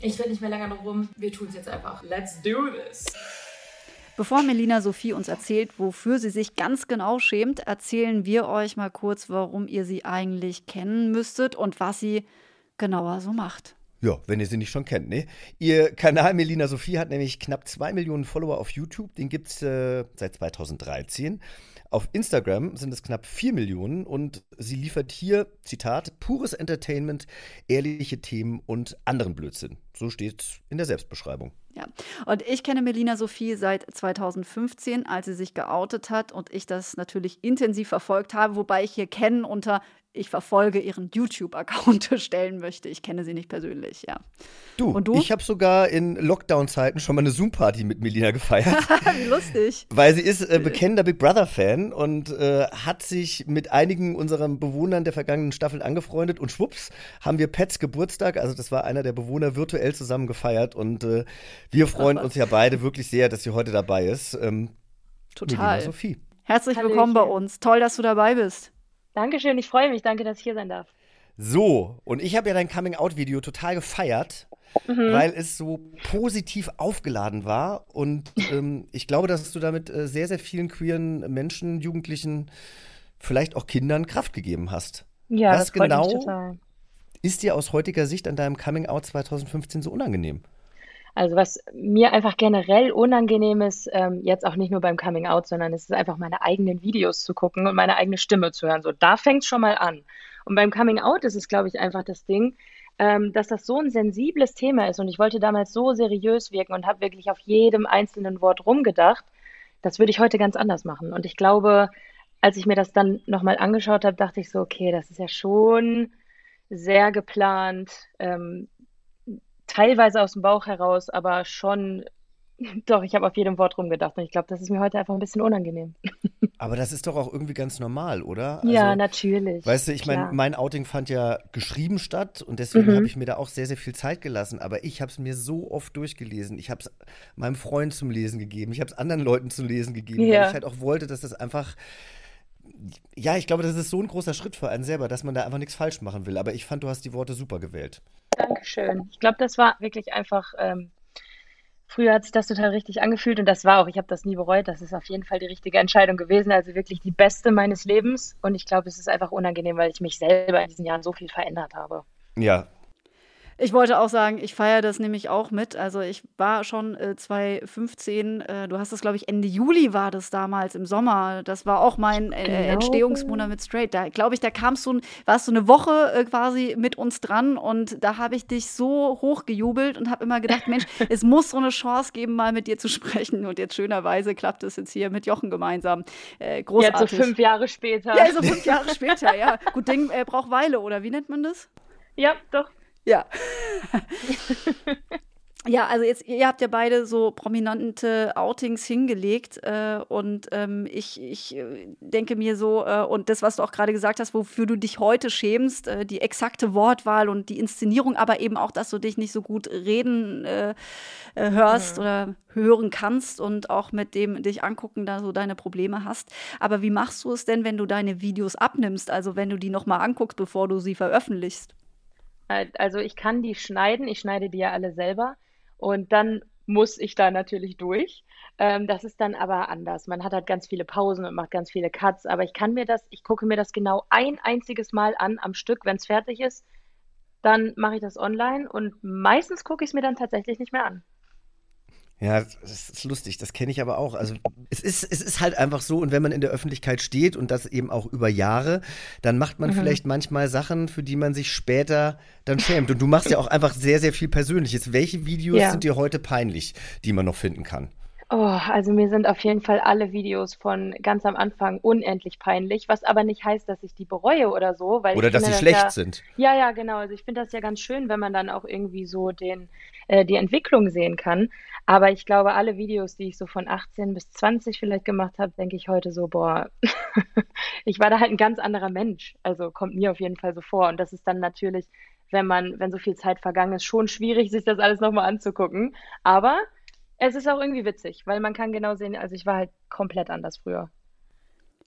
Ich rede nicht mehr länger drum. Wir tun es jetzt einfach. Let's do this. Bevor Melina Sophie uns erzählt, wofür sie sich ganz genau schämt, erzählen wir euch mal kurz, warum ihr sie eigentlich kennen müsstet und was sie genauer so macht. Ja, wenn ihr sie nicht schon kennt, ne? Ihr Kanal Melina Sophie hat nämlich knapp zwei Millionen Follower auf YouTube. Den gibt es äh, seit 2013. Auf Instagram sind es knapp vier Millionen und sie liefert hier, Zitat, pures Entertainment, ehrliche Themen und anderen Blödsinn. So steht es in der Selbstbeschreibung. Ja, und ich kenne Melina Sophie seit 2015, als sie sich geoutet hat und ich das natürlich intensiv verfolgt habe, wobei ich hier kennen unter ich verfolge ihren YouTube-Account stellen möchte. Ich kenne sie nicht persönlich, ja. Du, Und du? ich habe sogar in Lockdown-Zeiten schon mal eine Zoom-Party mit Melina gefeiert. Wie lustig. Weil sie ist äh, bekennender Big Brother-Fan und äh, hat sich mit einigen unserer Bewohnern der vergangenen Staffeln angefreundet und schwupps haben wir Pets Geburtstag, also das war einer der Bewohner, virtuell zusammen gefeiert und äh, wir freuen uns ja beide wirklich sehr, dass sie heute dabei ist. Ähm, Total. Melina Sophie. Herzlich Hallöchen. willkommen bei uns. Toll, dass du dabei bist. Dankeschön, ich freue mich. Danke, dass ich hier sein darf. So, und ich habe ja dein Coming-out-Video total gefeiert, mhm. weil es so positiv aufgeladen war. Und ähm, ich glaube, dass du damit äh, sehr, sehr vielen queeren Menschen, Jugendlichen, vielleicht auch Kindern Kraft gegeben hast. Ja, Was das genau mich total. ist dir aus heutiger Sicht an deinem Coming-out 2015 so unangenehm? Also was mir einfach generell unangenehm ist, ähm, jetzt auch nicht nur beim Coming Out, sondern es ist einfach meine eigenen Videos zu gucken und meine eigene Stimme zu hören. So, da fängt es schon mal an. Und beim Coming Out ist es, glaube ich, einfach das Ding, ähm, dass das so ein sensibles Thema ist und ich wollte damals so seriös wirken und habe wirklich auf jedem einzelnen Wort rumgedacht. Das würde ich heute ganz anders machen. Und ich glaube, als ich mir das dann nochmal angeschaut habe, dachte ich so, okay, das ist ja schon sehr geplant. Ähm, teilweise aus dem Bauch heraus, aber schon, doch, ich habe auf jedem Wort rumgedacht und ich glaube, das ist mir heute einfach ein bisschen unangenehm. Aber das ist doch auch irgendwie ganz normal, oder? Also, ja, natürlich. Weißt du, ich meine, mein Outing fand ja geschrieben statt und deswegen mhm. habe ich mir da auch sehr, sehr viel Zeit gelassen. Aber ich habe es mir so oft durchgelesen. Ich habe es meinem Freund zum Lesen gegeben. Ich habe es anderen Leuten zum Lesen gegeben, ja. weil ich halt auch wollte, dass das einfach ja, ich glaube, das ist so ein großer Schritt für einen selber, dass man da einfach nichts falsch machen will. Aber ich fand, du hast die Worte super gewählt. Dankeschön. Ich glaube, das war wirklich einfach. Ähm, früher hat sich das total richtig angefühlt und das war auch, ich habe das nie bereut. Das ist auf jeden Fall die richtige Entscheidung gewesen. Also wirklich die beste meines Lebens. Und ich glaube, es ist einfach unangenehm, weil ich mich selber in diesen Jahren so viel verändert habe. Ja, ich wollte auch sagen, ich feiere das nämlich auch mit. Also ich war schon äh, 2015, äh, du hast das, glaube ich, Ende Juli war das damals im Sommer. Das war auch mein äh, genau. Entstehungsmonat mit Straight. Da glaube ich, da kamst du, warst du eine Woche äh, quasi mit uns dran und da habe ich dich so hochgejubelt und habe immer gedacht, Mensch, es muss so eine Chance geben, mal mit dir zu sprechen. Und jetzt schönerweise klappt es jetzt hier mit Jochen gemeinsam. Äh, großartig. Jetzt so fünf Jahre später. Ja, so fünf Jahre später, ja. Gut, Ding äh, braucht Weile, oder wie nennt man das? Ja, doch. Ja. Ja, also jetzt, ihr habt ja beide so prominente Outings hingelegt äh, und ähm, ich, ich äh, denke mir so, äh, und das, was du auch gerade gesagt hast, wofür du dich heute schämst, äh, die exakte Wortwahl und die Inszenierung, aber eben auch, dass du dich nicht so gut reden äh, äh, hörst mhm. oder hören kannst und auch mit dem dich angucken, da so deine Probleme hast. Aber wie machst du es denn, wenn du deine Videos abnimmst, also wenn du die nochmal anguckst, bevor du sie veröffentlichst? Also ich kann die schneiden, ich schneide die ja alle selber. Und dann muss ich da natürlich durch. Ähm, das ist dann aber anders. Man hat halt ganz viele Pausen und macht ganz viele Cuts. Aber ich kann mir das, ich gucke mir das genau ein einziges Mal an am Stück, wenn es fertig ist. Dann mache ich das online und meistens gucke ich es mir dann tatsächlich nicht mehr an. Ja, das ist lustig, das kenne ich aber auch. Also es ist, es ist halt einfach so, und wenn man in der Öffentlichkeit steht und das eben auch über Jahre, dann macht man mhm. vielleicht manchmal Sachen, für die man sich später dann schämt. Und du machst ja auch einfach sehr, sehr viel Persönliches. Welche Videos ja. sind dir heute peinlich, die man noch finden kann? Oh, also mir sind auf jeden Fall alle Videos von ganz am Anfang unendlich peinlich, was aber nicht heißt, dass ich die bereue oder so, weil oder dass sie das schlecht ja, sind. Ja, ja, genau. Also ich finde das ja ganz schön, wenn man dann auch irgendwie so den äh, die Entwicklung sehen kann. Aber ich glaube, alle Videos, die ich so von 18 bis 20 vielleicht gemacht habe, denke ich heute so, boah, ich war da halt ein ganz anderer Mensch. Also kommt mir auf jeden Fall so vor. Und das ist dann natürlich, wenn man, wenn so viel Zeit vergangen ist, schon schwierig, sich das alles nochmal anzugucken. Aber es ist auch irgendwie witzig, weil man kann genau sehen, also ich war halt komplett anders früher.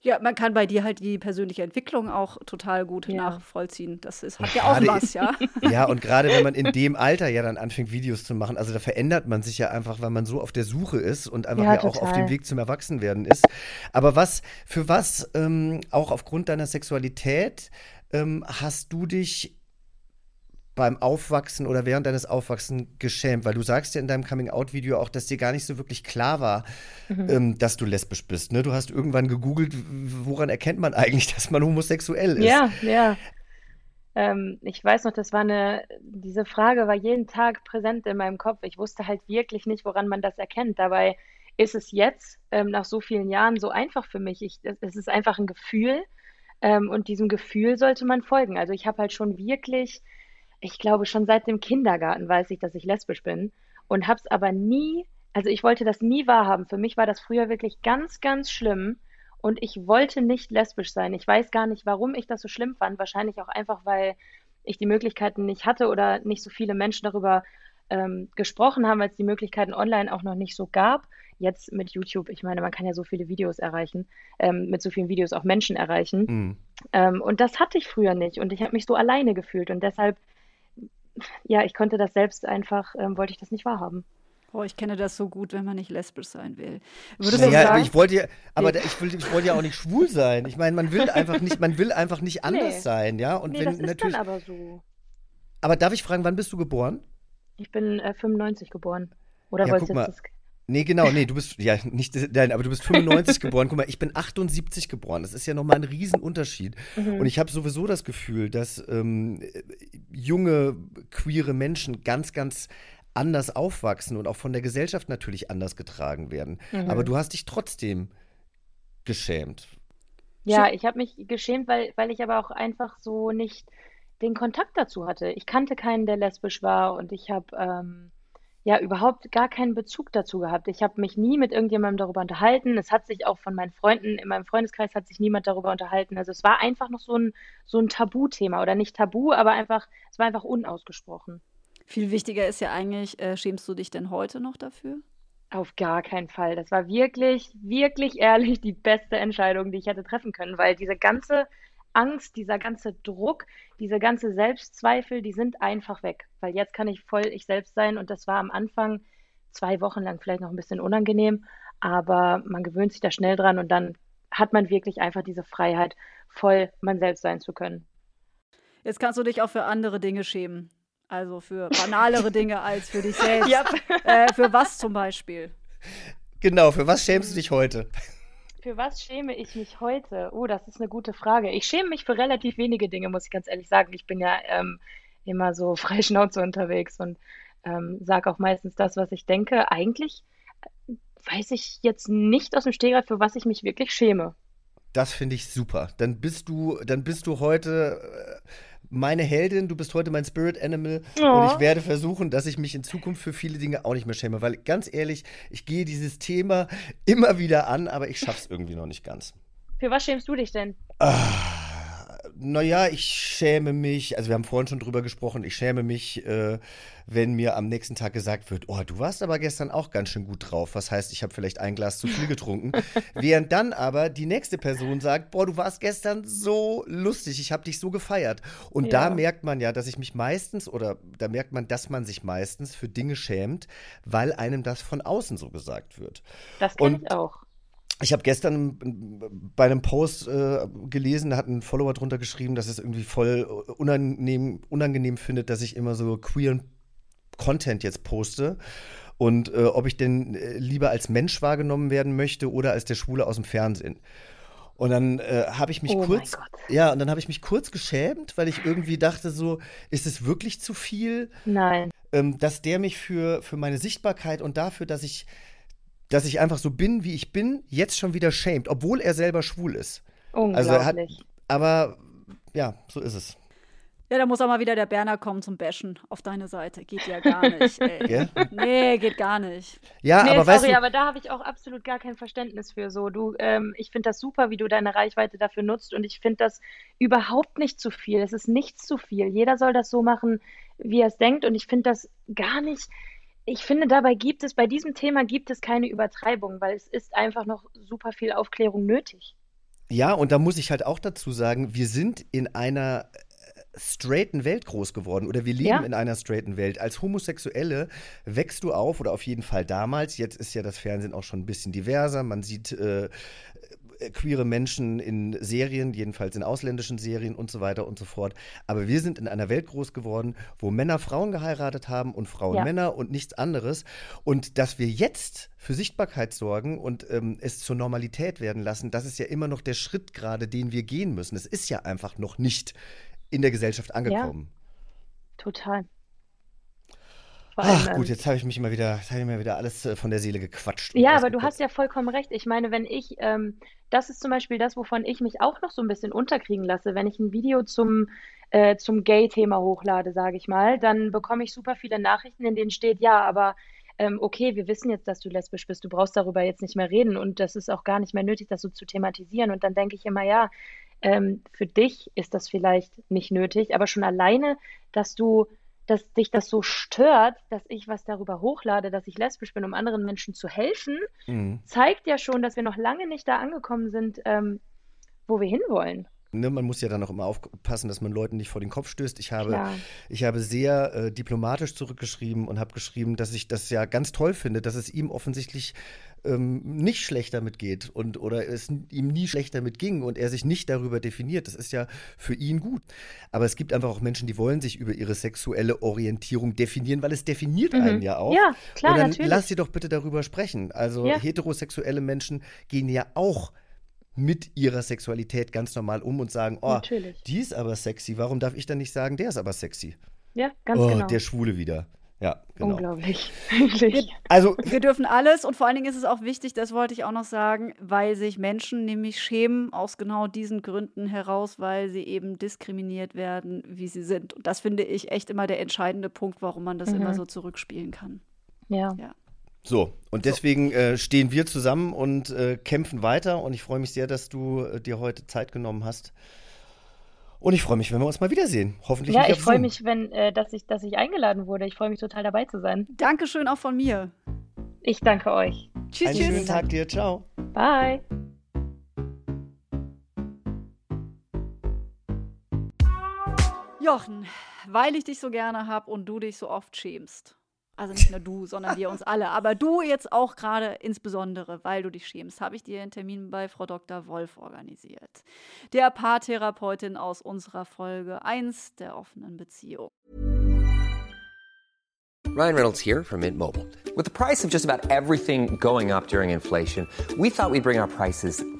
Ja, man kann bei dir halt die persönliche Entwicklung auch total gut ja. nachvollziehen. Das ist, hat ja auch was, ja. Ja, und gerade wenn man in dem Alter ja dann anfängt, Videos zu machen, also da verändert man sich ja einfach, weil man so auf der Suche ist und einfach ja, ja auch auf dem Weg zum Erwachsenwerden ist. Aber was, für was, ähm, auch aufgrund deiner Sexualität, ähm, hast du dich beim Aufwachsen oder während deines Aufwachsens geschämt? Weil du sagst ja in deinem Coming-out-Video auch, dass dir gar nicht so wirklich klar war, mhm. ähm, dass du lesbisch bist. Ne? Du hast irgendwann gegoogelt, woran erkennt man eigentlich, dass man homosexuell ist? Ja, ja. Ähm, ich weiß noch, das war eine, diese Frage war jeden Tag präsent in meinem Kopf. Ich wusste halt wirklich nicht, woran man das erkennt. Dabei ist es jetzt, ähm, nach so vielen Jahren, so einfach für mich. Ich, es ist einfach ein Gefühl ähm, und diesem Gefühl sollte man folgen. Also ich habe halt schon wirklich ich glaube, schon seit dem Kindergarten weiß ich, dass ich lesbisch bin und habe es aber nie, also ich wollte das nie wahrhaben. Für mich war das früher wirklich ganz, ganz schlimm und ich wollte nicht lesbisch sein. Ich weiß gar nicht, warum ich das so schlimm fand. Wahrscheinlich auch einfach, weil ich die Möglichkeiten nicht hatte oder nicht so viele Menschen darüber ähm, gesprochen haben, weil es die Möglichkeiten online auch noch nicht so gab. Jetzt mit YouTube, ich meine, man kann ja so viele Videos erreichen, ähm, mit so vielen Videos auch Menschen erreichen. Mhm. Ähm, und das hatte ich früher nicht und ich habe mich so alleine gefühlt und deshalb ja, ich konnte das selbst einfach, ähm, wollte ich das nicht wahrhaben. Oh, ich kenne das so gut, wenn man nicht lesbisch sein will. Würdest ja, sagen, ich wollte ja, aber ich, will, ich wollte ja auch nicht schwul sein. Ich meine, man will einfach nicht, man will einfach nicht anders nee. sein, ja. Und nee, wenn das ist natürlich. Dann aber so. Aber darf ich fragen, wann bist du geboren? Ich bin äh, 95 geboren. Oder ja, wolltest du jetzt das Nee, genau, nee, du bist, ja, nicht, nein, aber du bist 95 geboren. Guck mal, ich bin 78 geboren. Das ist ja nochmal ein Riesenunterschied. Mhm. Und ich habe sowieso das Gefühl, dass ähm, junge, queere Menschen ganz, ganz anders aufwachsen und auch von der Gesellschaft natürlich anders getragen werden. Mhm. Aber du hast dich trotzdem geschämt. Ja, ich habe mich geschämt, weil, weil ich aber auch einfach so nicht den Kontakt dazu hatte. Ich kannte keinen, der lesbisch war und ich habe ähm, ja überhaupt gar keinen Bezug dazu gehabt. Ich habe mich nie mit irgendjemandem darüber unterhalten. Es hat sich auch von meinen Freunden, in meinem Freundeskreis hat sich niemand darüber unterhalten. Also es war einfach noch so ein, so ein Tabuthema oder nicht Tabu, aber einfach, es war einfach unausgesprochen. Viel wichtiger ist ja eigentlich, äh, schämst du dich denn heute noch dafür? Auf gar keinen Fall. Das war wirklich, wirklich ehrlich die beste Entscheidung, die ich hätte treffen können, weil diese ganze Angst, dieser ganze Druck, diese ganze Selbstzweifel, die sind einfach weg. Weil jetzt kann ich voll ich selbst sein und das war am Anfang zwei Wochen lang vielleicht noch ein bisschen unangenehm, aber man gewöhnt sich da schnell dran und dann hat man wirklich einfach diese Freiheit, voll man selbst sein zu können. Jetzt kannst du dich auch für andere Dinge schämen. Also für banalere Dinge als für dich selbst. Yep. Äh, für was zum Beispiel? Genau, für was schämst du dich heute? Für was schäme ich mich heute? Oh, das ist eine gute Frage. Ich schäme mich für relativ wenige Dinge, muss ich ganz ehrlich sagen. Ich bin ja ähm, immer so frei Schnauze unterwegs und ähm, sage auch meistens das, was ich denke. Eigentlich äh, weiß ich jetzt nicht aus dem Stegreif, für was ich mich wirklich schäme. Das finde ich super. Dann bist du, dann bist du heute äh, meine Heldin, du bist heute mein Spirit Animal Oh. und ich werde versuchen, dass ich mich in Zukunft für viele Dinge auch nicht mehr schäme, weil ganz ehrlich, ich gehe dieses Thema immer wieder an, aber ich schaff's irgendwie noch nicht ganz. Für was schämst du dich denn? Naja, ich schäme mich, also wir haben vorhin schon drüber gesprochen, ich schäme mich, äh, wenn mir am nächsten Tag gesagt wird, oh, du warst aber gestern auch ganz schön gut drauf. Was heißt, ich habe vielleicht ein Glas zu viel getrunken. Während dann aber die nächste Person sagt, boah, du warst gestern so lustig, ich habe dich so gefeiert. Und Ja. da merkt man ja, dass ich mich meistens, oder da merkt man, dass man sich meistens für Dinge schämt, weil einem das von außen so gesagt wird. Das kenne ich auch. Ich habe gestern bei einem Post äh, gelesen, da hat ein Follower drunter geschrieben, dass es irgendwie voll unangenehm, unangenehm findet, dass ich immer so queeren Content jetzt poste. Und äh, ob ich denn äh, lieber als Mensch wahrgenommen werden möchte oder als der Schwule aus dem Fernsehen. Und dann äh, habe ich mich Oh kurz, ja, und dann habe ich mich kurz geschämt, weil ich irgendwie dachte so, ist es wirklich zu viel? Nein. ähm, dass der mich für, für meine Sichtbarkeit und dafür, dass ich, dass ich einfach so bin, wie ich bin, jetzt schon wieder schämt, obwohl er selber schwul ist. Also er hat, Unglaublich. aber ja, so ist es. Ja, da muss auch mal wieder der Berner kommen zum Bashen auf deine Seite. Geht ja gar nicht, ey. Gell? Nee, geht gar nicht. Ja, nee, aber sorry, weißt du, aber da habe ich auch absolut gar kein Verständnis für. So, du, ähm, ich finde das super, wie du deine Reichweite dafür nutzt und ich finde das überhaupt nicht zu viel. Es ist nichts zu viel. Jeder soll das so machen, wie er es denkt und ich finde das gar nicht. Ich finde, dabei gibt es, bei diesem Thema gibt es keine Übertreibung, weil es ist einfach noch super viel Aufklärung nötig. ja, und da muss ich halt auch dazu sagen, wir sind in einer äh, straighten Welt groß geworden oder wir leben Ja. in einer straighten Welt. Als Homosexuelle wächst du auf oder auf jeden Fall damals. Jetzt ist ja das Fernsehen auch schon ein bisschen diverser. Man sieht äh, äh, queere Menschen in Serien, jedenfalls in ausländischen Serien und so weiter und so fort. Aber wir sind in einer Welt groß geworden, wo Männer Frauen geheiratet haben und Frauen Ja. Männer und nichts anderes. Und dass wir jetzt für Sichtbarkeit sorgen und ähm, es zur Normalität werden lassen, das ist ja immer noch der Schritt gerade, den wir gehen müssen. Es ist ja einfach noch nicht in der Gesellschaft angekommen. Total. Ach gut, jetzt habe ich mich mal wieder, jetzt habe ich mir wieder alles äh, von der Seele gequatscht. Ja, aber du hast ja vollkommen recht. Ich meine, wenn ich, ähm, das ist zum Beispiel das, wovon ich mich auch noch so ein bisschen unterkriegen lasse. Wenn ich ein Video zum, äh, zum Gay-Thema hochlade, sage ich mal, dann bekomme ich super viele Nachrichten, in denen steht, ja, aber ähm, okay, wir wissen jetzt, dass du lesbisch bist, du brauchst darüber jetzt nicht mehr reden und das ist auch gar nicht mehr nötig, das so zu thematisieren. Und dann denke ich immer, ja, ähm, für dich ist das vielleicht nicht nötig, aber schon alleine, dass du dass dich das so stört, dass ich was darüber hochlade, dass ich lesbisch bin, um anderen Menschen zu helfen, Mhm. zeigt ja schon, dass wir noch lange nicht da angekommen sind, ähm, wo wir hinwollen. Ne, man muss ja dann auch immer aufpassen, dass man Leuten nicht vor den Kopf stößt. Ich habe, Klar. ich habe sehr äh, diplomatisch zurückgeschrieben und habe geschrieben, dass ich das ja ganz toll finde, dass es ihm offensichtlich ähm, nicht schlecht damit geht und oder es ihm nie schlecht damit ging und er sich nicht darüber definiert. Das ist ja für ihn gut. Aber es gibt einfach auch Menschen, die wollen sich über ihre sexuelle Orientierung definieren, weil es definiert Mhm. einen ja auch. Ja, klar, und dann natürlich. lass sie doch bitte darüber sprechen. Also Ja. heterosexuelle Menschen gehen ja auch mit ihrer Sexualität ganz normal um und sagen, oh, Natürlich. die ist aber sexy. Warum darf ich dann nicht sagen, der ist aber sexy? Ja, ganz oh, genau. der Schwule wieder. Ja, genau. Unglaublich. Wirklich. Also, Wir dürfen alles und vor allen Dingen ist es auch wichtig, das wollte ich auch noch sagen, weil sich Menschen nämlich schämen aus genau diesen Gründen heraus, weil sie eben diskriminiert werden, wie sie sind. Und das finde ich echt immer der entscheidende Punkt, warum man das Mhm. immer so zurückspielen kann. Ja. Ja. So, und deswegen äh, stehen wir zusammen und äh, kämpfen weiter. Und ich freue mich sehr, dass du äh, dir heute Zeit genommen hast. Und ich freue mich, wenn wir uns mal wiedersehen. Hoffentlich Ja, nicht ich freue mich, wenn, äh, dass ich, dass ich eingeladen wurde. Ich freue mich total dabei zu sein. Dankeschön auch von mir. Ich danke euch. Tschüss, Einen tschüss. schönen Tag dir. Ciao. Bye. Jochen, weil ich dich so gerne habe und du dich so oft schämst. Also nicht nur du, sondern wir uns alle. Aber du jetzt auch gerade insbesondere, weil du dich schämst, habe ich dir einen Termin bei Frau Dr. Wolf organisiert. Der Paartherapeutin aus unserer Folge 1 der offenen Beziehung. Ryan Reynolds here from Mint Mobile. With the price of just about everything going up during inflation, we thought we'd bring our prices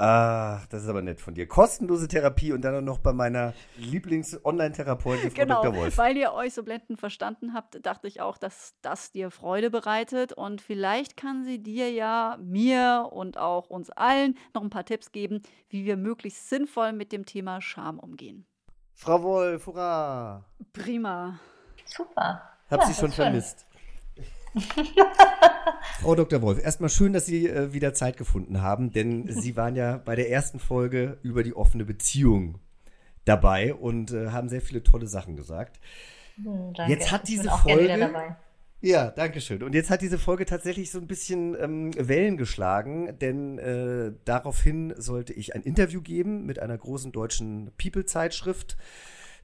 Ach, das ist aber nett von dir. Kostenlose Therapie und dann auch noch bei meiner Lieblings-Online-Therapeutin, Frau Genau, Dr. Wolf. weil ihr euch so blendend verstanden habt, dachte ich auch, dass das dir Freude bereitet. Und vielleicht kann sie dir ja, mir und auch uns allen noch ein paar Tipps geben, wie wir möglichst sinnvoll mit dem Thema Scham umgehen. Frau Wolf, hurra! Prima. Super. Hab Ja, sie schon vermisst. Frau Dr. Wolf, erstmal schön, dass Sie äh, wieder Zeit gefunden haben, denn Sie waren ja bei der ersten Folge über die offene Beziehung dabei und äh, haben sehr viele tolle Sachen gesagt. Hm, danke. Jetzt hat diese Folge. Ja, danke schön. Und jetzt hat diese Folge tatsächlich so ein bisschen ähm, Wellen geschlagen, denn äh, daraufhin sollte ich ein Interview geben mit einer großen deutschen People-Zeitschrift.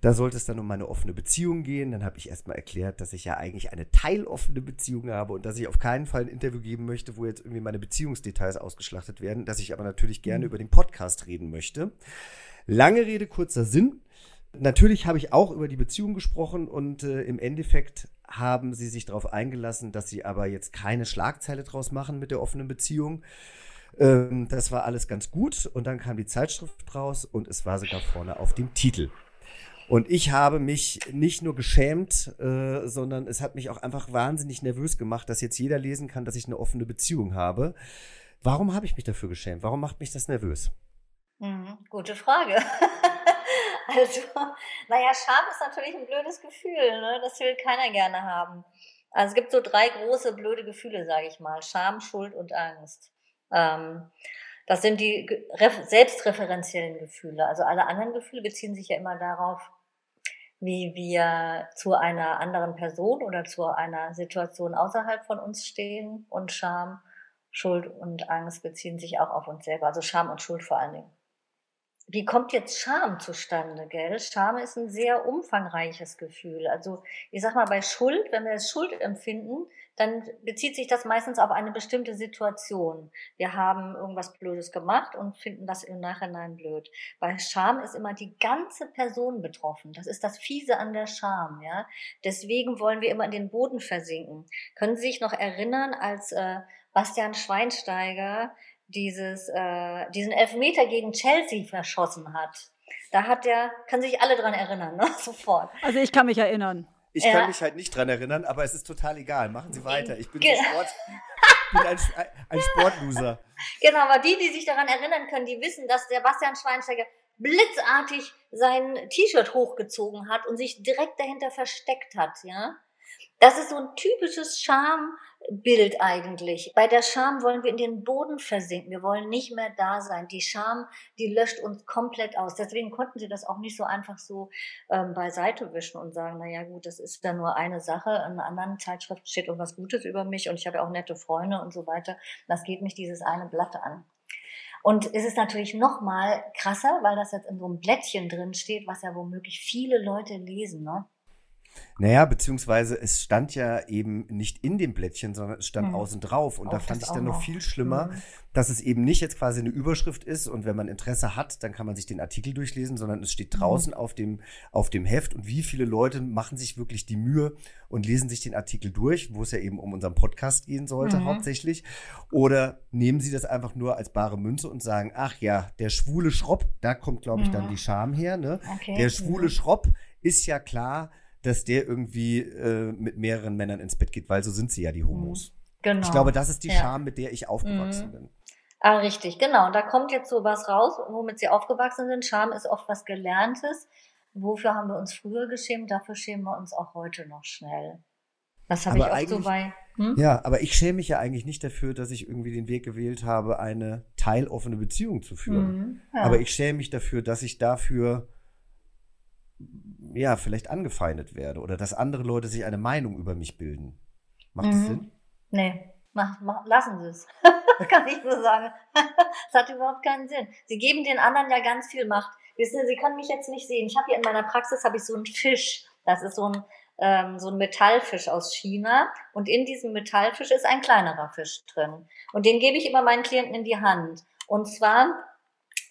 Da sollte es dann um meine offene Beziehung gehen. Dann habe ich erstmal erklärt, dass ich ja eigentlich eine teiloffene Beziehung habe und dass ich auf keinen Fall ein Interview geben möchte, wo jetzt irgendwie meine Beziehungsdetails ausgeschlachtet werden, dass ich aber natürlich gerne Mhm. über den Podcast reden möchte. Lange Rede, kurzer Sinn. Natürlich habe ich auch über die Beziehung gesprochen und äh, im Endeffekt haben sie sich darauf eingelassen, dass sie aber jetzt keine Schlagzeile draus machen mit der offenen Beziehung. Ähm, das war alles ganz gut und dann kam die Zeitschrift raus und es war sogar vorne auf dem Titel. Und ich habe mich nicht nur geschämt, äh, sondern es hat mich auch einfach wahnsinnig nervös gemacht, dass jetzt jeder lesen kann, dass ich eine offene Beziehung habe. Warum habe ich mich dafür geschämt? Warum macht mich das nervös? Mhm, gute Frage. also, naja, Scham ist natürlich ein blödes Gefühl, ne? das will keiner gerne haben. Also es gibt so drei große blöde Gefühle, sage ich mal. Scham, Schuld und Angst. Ähm, das sind die selbstreferenziellen Gefühle. Also alle anderen Gefühle beziehen sich ja immer darauf, wie wir zu einer anderen Person oder zu einer Situation außerhalb von uns stehen. Und Scham, Schuld und Angst beziehen sich auch auf uns selber. Also Scham und Schuld vor allen Dingen. Wie kommt jetzt Scham zustande, gell? Scham ist ein sehr umfangreiches Gefühl. Also ich sag mal, bei Schuld, wenn wir Schuld empfinden, dann bezieht sich das meistens auf eine bestimmte Situation. Wir haben irgendwas Blödes gemacht und finden das im Nachhinein blöd. Bei Scham ist immer die ganze Person betroffen. Das ist das Fiese an der Scham, ja. Deswegen wollen wir immer in den Boden versinken. Können Sie sich noch erinnern, als äh, Bastian Schweinsteiger dieses, äh, diesen Elfmeter gegen Chelsea verschossen hat? Da hat der, kann sich alle dran erinnern, ne? Sofort. Also ich kann mich erinnern. Ich Ja. kann mich halt nicht dran erinnern, aber es ist total egal. Machen Sie weiter. Ich bin, so Ge- Sport, ich bin ein, ein Sportloser. Genau, aber die, die sich daran erinnern können, die wissen, dass der Bastian Schweinsteiger blitzartig sein T-Shirt hochgezogen hat und sich direkt dahinter versteckt hat, ja. Das ist so ein typisches Schambild eigentlich. Bei der Scham wollen wir in den Boden versinken. Wir wollen nicht mehr da sein. Die Scham, die löscht uns komplett aus. Deswegen konnten sie das auch nicht so einfach so ähm, beiseite wischen und sagen, na ja, gut, das ist dann nur eine Sache. In anderen Zeitschriften steht irgendwas Gutes über mich und ich habe auch nette Freunde und so weiter. Das geht mich dieses eine Blatt an. Und es ist natürlich noch mal krasser, weil das jetzt in so einem Blättchen drin steht, was ja womöglich viele Leute lesen, ne? Naja, beziehungsweise es stand ja eben nicht in dem Blättchen, sondern es stand Mhm. außen drauf. Und da Auch fand das ich dann noch viel schlimmer, Mhm. dass es eben nicht jetzt quasi eine Überschrift ist und wenn man Interesse hat, dann kann man sich den Artikel durchlesen, sondern es steht Mhm. draußen auf, dem, auf dem Heft. Und wie viele Leute machen sich wirklich die Mühe und lesen sich den Artikel durch, wo es ja eben um unseren Podcast gehen sollte, Mhm. hauptsächlich. Oder nehmen sie das einfach nur als bare Münze und sagen, ach ja, der schwule Schropp, da kommt, glaube ich, dann Mhm. die Scham her. Ne? Okay. Der schwule Mhm. Schropp ist ja klar, dass der irgendwie äh, mit mehreren Männern ins Bett geht, weil so sind sie ja, die Homos. Genau. Ich glaube, das ist die Ja. Scham, mit der ich aufgewachsen Mhm. bin. Ah, richtig, genau. Und da kommt jetzt so was raus, womit sie aufgewachsen sind. Scham ist oft was Gelerntes. Wofür haben wir uns früher geschämt? Dafür schämen wir uns auch heute noch schnell. Das habe ich oft so bei. Hm? Ja, aber ich schäme mich ja eigentlich nicht dafür, dass ich irgendwie den Weg gewählt habe, eine teiloffene Beziehung zu führen. Mhm, ja. Aber ich schäme mich dafür, dass ich dafür ja vielleicht angefeindet werde oder dass andere Leute sich eine Meinung über mich bilden. Macht das Mhm. Sinn? Nee, mach, mach, lassen Sie es. Kann ich nur sagen. Es hat überhaupt keinen Sinn. Sie geben den anderen ja ganz viel Macht. Wissen Sie, Sie können mich jetzt nicht sehen. Ich habe hier in meiner Praxis habe ich so einen Fisch. Das ist so ein ähm, so ein Metallfisch aus China und in diesem Metallfisch ist ein kleinerer Fisch drin und den gebe ich immer meinen Klienten in die Hand und zwar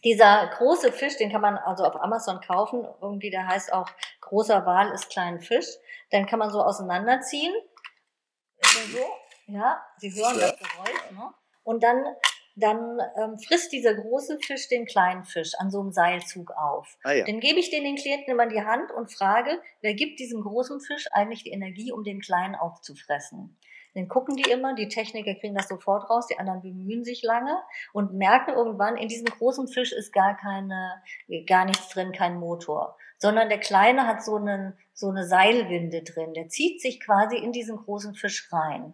dieser große Fisch, den kann man also auf Amazon kaufen, irgendwie der heißt auch großer Wal ist klein Fisch, den kann man so auseinanderziehen, so, ja, Sie hören das Geräusch, ne? und dann dann ähm, frisst dieser große Fisch den kleinen Fisch an so einem Seilzug auf. Ah, ja. Dann gebe ich den den Klienten immer in die Hand und frage, wer gibt diesem großen Fisch eigentlich die Energie, um den kleinen aufzufressen? Dann gucken die immer, die Techniker kriegen das sofort raus, die anderen bemühen sich lange und merken irgendwann, in diesem großen Fisch ist gar keine, gar nichts drin, kein Motor, sondern der kleine hat so einen, so eine Seilwinde drin, der zieht sich quasi in diesen großen Fisch rein.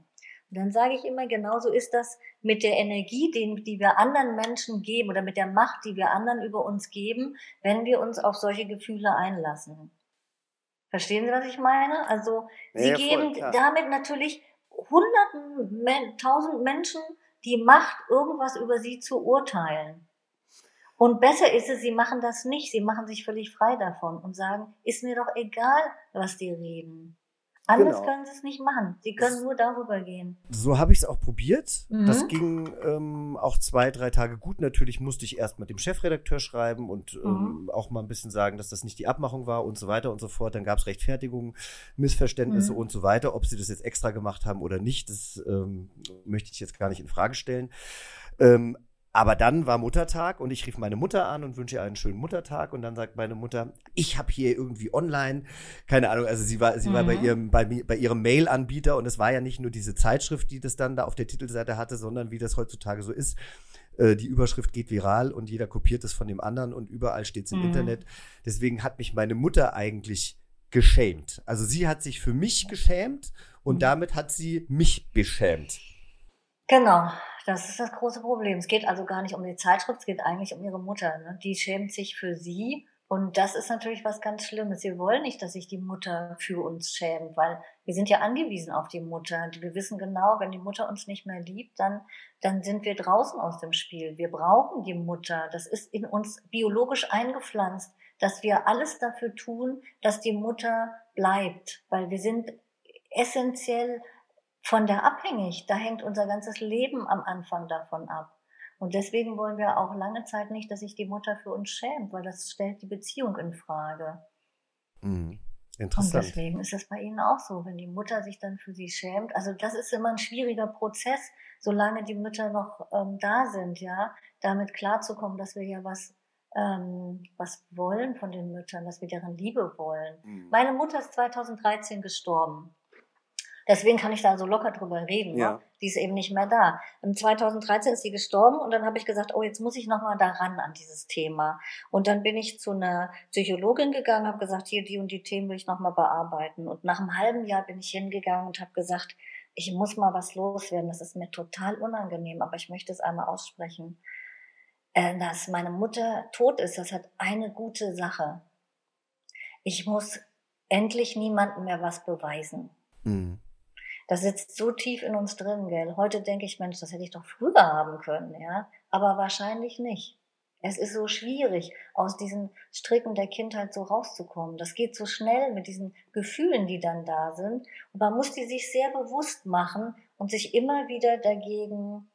Und dann sage ich immer, genauso ist das mit der Energie, die, die wir anderen Menschen geben oder mit der Macht, die wir anderen über uns geben, wenn wir uns auf solche Gefühle einlassen. Verstehen Sie, was ich meine? Also, ja, Sie geben voll, damit natürlich hunderten, tausend Menschen die Macht, irgendwas über sie zu urteilen. Und besser ist es, sie machen das nicht, sie machen sich völlig frei davon und sagen, ist mir doch egal, was die reden. Anders genau. können sie es nicht machen. Sie können das, nur darüber gehen. So habe ich es auch probiert. Mhm. Das ging ähm, auch zwei, drei Tage gut. Natürlich musste ich erst mit dem Chefredakteur schreiben und mhm. ähm, auch mal ein bisschen sagen, dass das nicht die Abmachung war und so weiter und so fort. Dann gab es Rechtfertigungen, Missverständnisse mhm. und so weiter. Ob sie das jetzt extra gemacht haben oder nicht, das ähm, möchte ich jetzt gar nicht in Frage stellen. Ähm, aber dann war Muttertag und ich rief meine Mutter an und wünsche ihr einen schönen Muttertag. Und dann sagt meine Mutter, ich habe hier irgendwie online, keine Ahnung, also sie war, sie mhm. war bei mhm. ihrem, bei, bei ihrem Mail-Anbieter und es war ja nicht nur diese Zeitschrift, die das dann da auf der Titelseite hatte, sondern wie das heutzutage so ist. Äh, die Überschrift geht viral und jeder kopiert es von dem anderen und überall steht es im mhm. Internet. Deswegen hat mich meine Mutter eigentlich geschämt. Also sie hat sich für mich geschämt und mhm. damit hat sie mich beschämt. Genau, das ist das große Problem. Es geht also gar nicht um die Zeitschrift, es geht eigentlich um ihre Mutter. Ne? Die schämt sich für sie. Und das ist natürlich was ganz Schlimmes. Wir wollen nicht, dass sich die Mutter für uns schämt, weil wir sind ja angewiesen auf die Mutter. Wir wissen genau, wenn die Mutter uns nicht mehr liebt, dann, dann sind wir draußen aus dem Spiel. Wir brauchen die Mutter. Das ist in uns biologisch eingepflanzt, dass wir alles dafür tun, dass die Mutter bleibt, weil wir sind essentiell von der abhängig. Da hängt unser ganzes Leben am Anfang davon ab. Und deswegen wollen wir auch lange Zeit nicht, dass sich die Mutter für uns schämt, weil das stellt die Beziehung in Frage. Mhm. Interessant. Und deswegen ist es bei Ihnen auch so, wenn die Mutter sich dann für Sie schämt. Also das ist immer ein schwieriger Prozess, solange die Mütter noch ähm, da sind, ja, damit klarzukommen, dass wir ja was ähm, was wollen von den Müttern, dass wir deren Liebe wollen. Mhm. Meine Mutter ist 2013 gestorben. Deswegen kann ich da so locker drüber reden. Ne? Ja. Ne? Die ist eben nicht mehr da. Im 2013 ist sie gestorben und dann habe ich gesagt, oh, jetzt muss ich nochmal daran an dieses Thema. Und dann bin ich zu einer Psychologin gegangen, habe gesagt, hier die und die Themen will ich nochmal bearbeiten. Und nach einem halben Jahr bin ich hingegangen und habe gesagt, ich muss mal was loswerden. Das ist mir total unangenehm, aber ich möchte es einmal aussprechen. Äh, dass meine Mutter tot ist, das hat eine gute Sache. Ich muss endlich niemandem mehr was beweisen. Mhm. Das sitzt so tief in uns drin, gell. Heute denke ich, Mensch, das hätte ich doch früher haben können, ja. Aber wahrscheinlich nicht. Es ist so schwierig, aus diesen Stricken der Kindheit so rauszukommen. Das geht so schnell mit diesen Gefühlen, die dann da sind. Und man muss die sich sehr bewusst machen und sich immer wieder dagegen,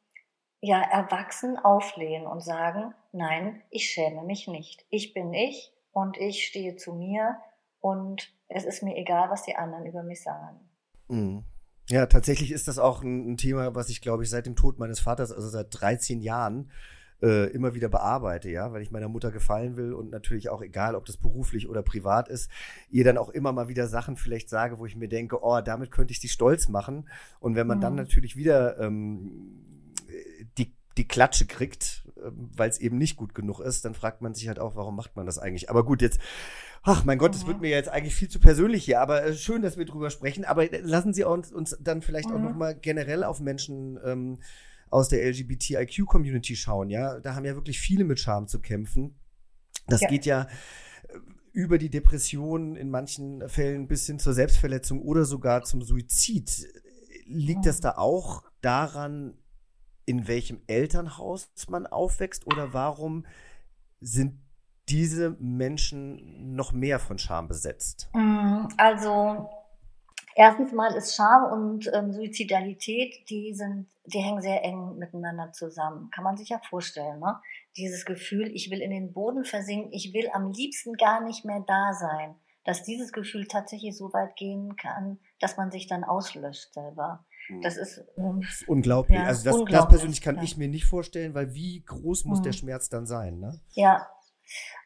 ja, erwachsen auflehnen und sagen, nein, ich schäme mich nicht. Ich bin ich und ich stehe zu mir und es ist mir egal, was die anderen über mich sagen. Mhm. Ja, tatsächlich ist das auch ein, ein, Thema, was ich, glaube ich, seit dem Tod meines Vaters, also seit 13 Jahren, äh, immer wieder bearbeite, ja, weil ich meiner Mutter gefallen will und natürlich auch egal, ob das beruflich oder privat ist, ihr dann auch immer mal wieder Sachen vielleicht sage, wo ich mir denke, oh, damit könnte ich sie stolz machen. Und wenn man mhm. dann natürlich wieder ähm, die die Klatsche kriegt, ähm, weil es eben nicht gut genug ist, dann fragt man sich halt auch, warum macht man das eigentlich? Aber gut, jetzt Ach, mein Gott, das wird mir jetzt eigentlich viel zu persönlich hier, aber äh, schön, dass wir drüber sprechen. Aber äh, lassen Sie uns, uns dann vielleicht mhm. auch nochmal generell auf Menschen ähm, aus der LGBTIQ-Community schauen, ja. Da haben ja wirklich viele mit Scham zu kämpfen. Das ja. geht ja äh, über die Depression in manchen Fällen bis hin zur Selbstverletzung oder sogar zum Suizid. Liegt mhm. das da auch daran, in welchem Elternhaus man aufwächst oder warum sind diese Menschen noch mehr von Scham besetzt? Mm, also erstens mal ist Scham und ähm, Suizidalität, die sind, die hängen sehr eng miteinander zusammen. Kann man sich ja vorstellen, ne? Dieses Gefühl, ich will in den Boden versinken, ich will am liebsten gar nicht mehr da sein, dass dieses Gefühl tatsächlich so weit gehen kann, dass man sich dann auslöscht selber. Das ist, ähm, das ist unglaublich. Ja, also das, unglaublich, das persönlich kann ja. ich mir nicht vorstellen, weil wie groß muss Mhm. der Schmerz dann sein, ne? Ja.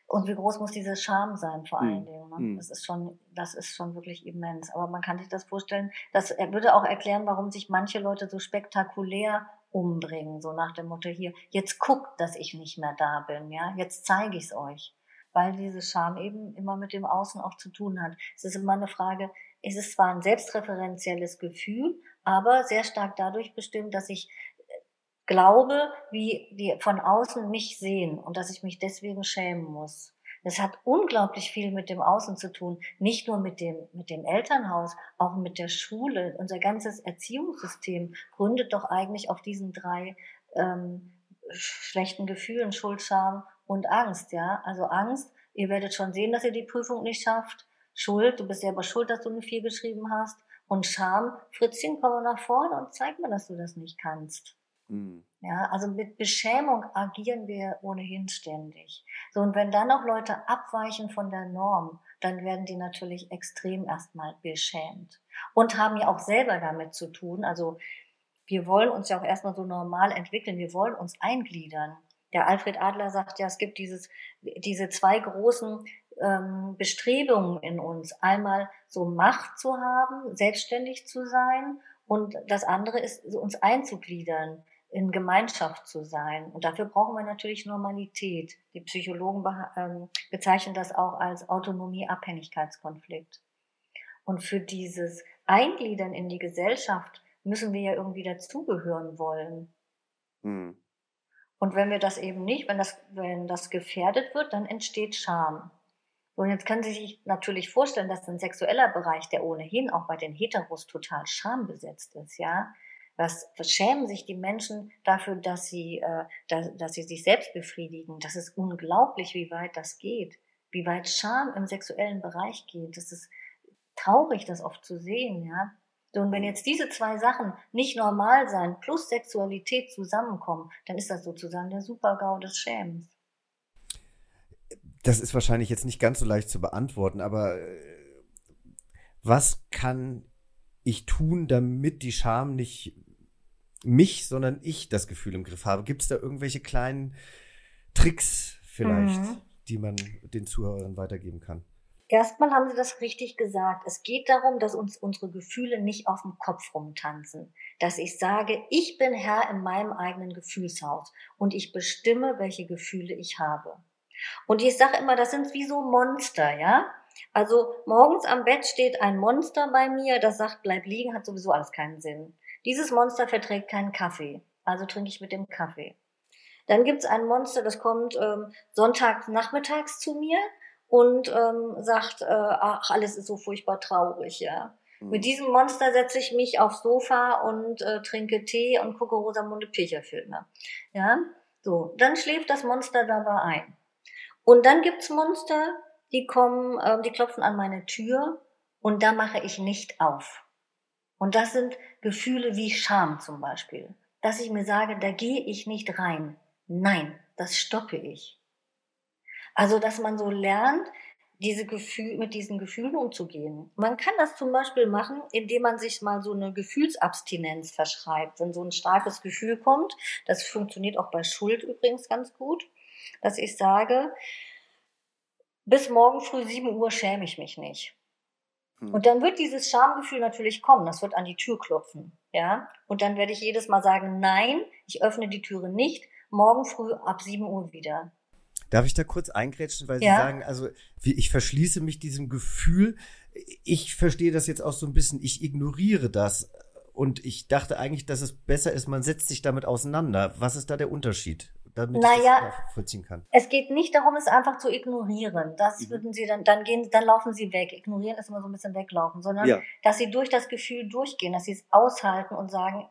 Und wie groß muss diese Scham sein, vor allen Mhm. Dingen. Ne? Mhm. Das ist schon, das ist schon wirklich immens. Aber man kann sich das vorstellen. Das er würde auch erklären, warum sich manche Leute so spektakulär umbringen, so nach dem Motto hier, jetzt guckt, dass ich nicht mehr da bin, ja, jetzt zeige ich es euch. Weil diese Scham eben immer mit dem Außen auch zu tun hat. Es ist immer eine Frage, es ist zwar ein selbstreferenzielles Gefühl, aber sehr stark dadurch bestimmt, dass ich glaube, wie die von außen mich sehen und dass ich mich deswegen schämen muss. Das hat unglaublich viel mit dem Außen zu tun, nicht nur mit dem, mit dem Elternhaus, auch mit der Schule. Unser ganzes Erziehungssystem gründet doch eigentlich auf diesen drei ähm, schlechten Gefühlen, Schuld, Scham und Angst. Ja, also Angst, ihr werdet schon sehen, dass ihr die Prüfung nicht schafft. Schuld, du bist selber schuld, dass du eine 4 geschrieben hast. Und Scham, Fritzchen, komm mal nach vorne und zeig mir, dass du das nicht kannst. Ja, also mit Beschämung agieren wir ohnehin ständig. So, und wenn dann noch Leute abweichen von der Norm, dann werden die natürlich extrem erstmal beschämt. Und haben ja auch selber damit zu tun. Also, wir wollen uns ja auch erstmal so normal entwickeln. Wir wollen uns eingliedern. Der Alfred Adler sagt ja, es gibt dieses, diese zwei großen ähm, Bestrebungen in uns. Einmal so Macht zu haben, selbstständig zu sein. Und das andere ist, uns einzugliedern in Gemeinschaft zu sein. Und dafür brauchen wir natürlich Normalität. Die Psychologen ähm, bezeichnen das auch als Autonomie-Abhängigkeitskonflikt. Und für dieses Eingliedern in die Gesellschaft müssen wir ja irgendwie dazugehören wollen. Und wenn wir das eben nicht, wenn das, wenn das gefährdet wird, dann entsteht Scham. Und jetzt können Sie sich natürlich vorstellen, dass ein sexueller Bereich, der ohnehin auch bei den Heteros total schambesetzt ist, ja, was schämen sich die Menschen dafür, dass sie, äh, dass, dass sie sich selbst befriedigen. Das ist unglaublich, wie weit das geht, wie weit Scham im sexuellen Bereich geht. Das ist traurig, das oft zu sehen, ja. Und wenn jetzt diese zwei Sachen nicht normal sein plus Sexualität zusammenkommen, dann ist das sozusagen der Supergau des Schämens. Das ist wahrscheinlich jetzt nicht ganz so leicht zu beantworten, aber äh, was kann ich tun, damit die Scham nicht mich, sondern ich das Gefühl im Griff habe? Gibt es da irgendwelche kleinen Tricks vielleicht, Mhm. die man den Zuhörern weitergeben kann? Erstmal haben Sie das richtig gesagt. Es geht darum, dass uns unsere Gefühle nicht auf dem Kopf rumtanzen. Dass ich sage, ich bin Herr in meinem eigenen Gefühlshaus und ich bestimme, welche Gefühle ich habe. Und ich sage immer, das sind wie so Monster, ja? Also morgens am Bett steht ein Monster bei mir, das sagt, bleib liegen, hat sowieso alles keinen Sinn. Dieses Monster verträgt keinen Kaffee, also trinke ich mit dem Kaffee. Dann gibt's ein Monster, das kommt ähm, sonntags nachmittags zu mir und ähm, sagt, äh, ach, alles ist so furchtbar traurig, ja. Mit diesem Monster setze ich mich aufs Sofa und äh, trinke Tee und gucke Rosamunde Pilcher-Filme. Ja, so. Dann schläft das Monster dabei ein. Und dann gibt's Monster, die kommen, ähm, die klopfen an meine Tür und da mache ich nicht auf. Und das sind Gefühle wie Scham zum Beispiel. Dass ich mir sage, da gehe ich nicht rein. Nein, das stoppe ich. Also, dass man so lernt, diese Gefühl, mit diesen Gefühlen umzugehen. Man kann das zum Beispiel machen, indem man sich mal so eine Gefühlsabstinenz verschreibt. Wenn so ein starkes Gefühl kommt, das funktioniert auch bei Schuld übrigens ganz gut, dass ich sage, bis morgen früh 7 Uhr schäme ich mich nicht. Und dann wird dieses Schamgefühl natürlich kommen, das wird an die Tür klopfen, ja. Und dann werde ich jedes Mal sagen, nein, ich öffne die Türe nicht, morgen früh ab 7 Uhr wieder. Darf ich da kurz eingrätschen, weil Ja. Sie sagen, also ich verschließe mich diesem Gefühl. Ich verstehe das jetzt auch so ein bisschen, ich ignoriere das. Und ich dachte eigentlich, dass es besser ist, man setzt sich damit auseinander. Was ist da der Unterschied, damit ich Naja, das nachvollziehen kann? Es geht nicht darum, es einfach zu ignorieren. Das Mhm. würden sie dann, dann gehen, dann laufen sie weg. Ignorieren ist immer so ein bisschen weglaufen, sondern Ja. dass sie durch das Gefühl durchgehen, dass sie es aushalten und sagen,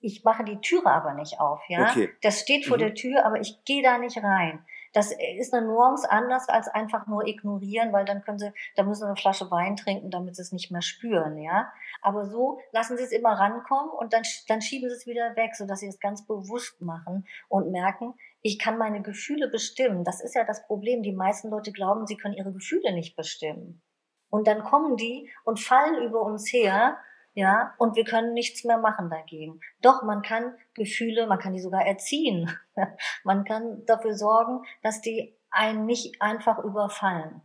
ich mache die Türe aber nicht auf, ja. Okay. Das steht vor Mhm. der Tür, aber ich gehe da nicht rein. Das ist eine Nuance anders als einfach nur ignorieren, weil dann können sie, da müssen sie eine Flasche Wein trinken, damit sie es nicht mehr spüren, ja. Aber so lassen sie es immer rankommen und dann, dann schieben sie es wieder weg, sodass sie es ganz bewusst machen und merken, ich kann meine Gefühle bestimmen. Das ist ja das Problem. Die meisten Leute glauben, sie können ihre Gefühle nicht bestimmen. Und dann kommen die und fallen über uns her ja, und wir können nichts mehr machen dagegen. Doch, man kann Gefühle, man kann die sogar erziehen. man kann dafür sorgen, dass die einen nicht einfach überfallen.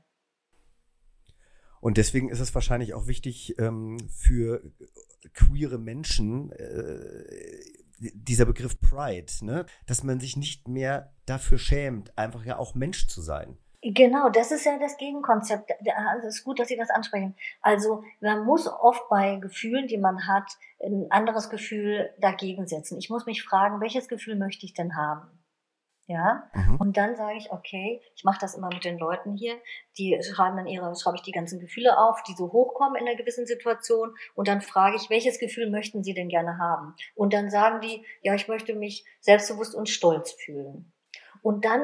Und deswegen ist es wahrscheinlich auch wichtig ähm, für queere Menschen, äh, dieser Begriff Pride, ne? dass man sich nicht mehr dafür schämt, einfach ja auch Mensch zu sein. Genau, das ist ja das Gegenkonzept. Also es ist gut, dass Sie das ansprechen. Also man muss oft bei Gefühlen, die man hat, ein anderes Gefühl dagegen setzen. Ich muss mich fragen, welches Gefühl möchte ich denn haben? Ja, mhm. und dann sage ich, okay, ich mache das immer mit den Leuten hier, die schreiben dann ihre, schreibe ich die ganzen Gefühle auf, die so hochkommen in einer gewissen Situation und dann frage ich, welches Gefühl möchten sie denn gerne haben? Und dann sagen die, ja, ich möchte mich selbstbewusst und stolz fühlen. Und dann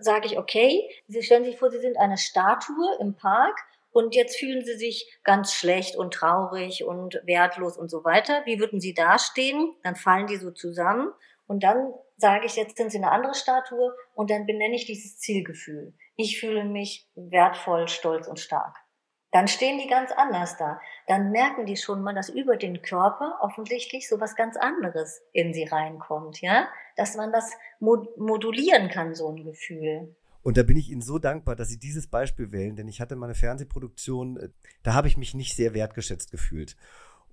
sage ich, okay, Sie stellen sich vor, Sie sind eine Statue im Park und jetzt fühlen Sie sich ganz schlecht und traurig und wertlos und so weiter. Wie würden Sie dastehen? Dann fallen die so zusammen und dann sage ich, jetzt sind Sie eine andere Statue und dann benenne ich dieses Zielgefühl. Ich fühle mich wertvoll, stolz und stark dann stehen die ganz anders da. Dann merken die schon mal, dass über den Körper offensichtlich so was ganz anderes in sie reinkommt, ja? Dass man das modulieren kann, so ein Gefühl. Und da bin ich Ihnen so dankbar, dass Sie dieses Beispiel wählen, denn ich hatte meine Fernsehproduktion, äh, da habe ich mich nicht sehr wertgeschätzt gefühlt.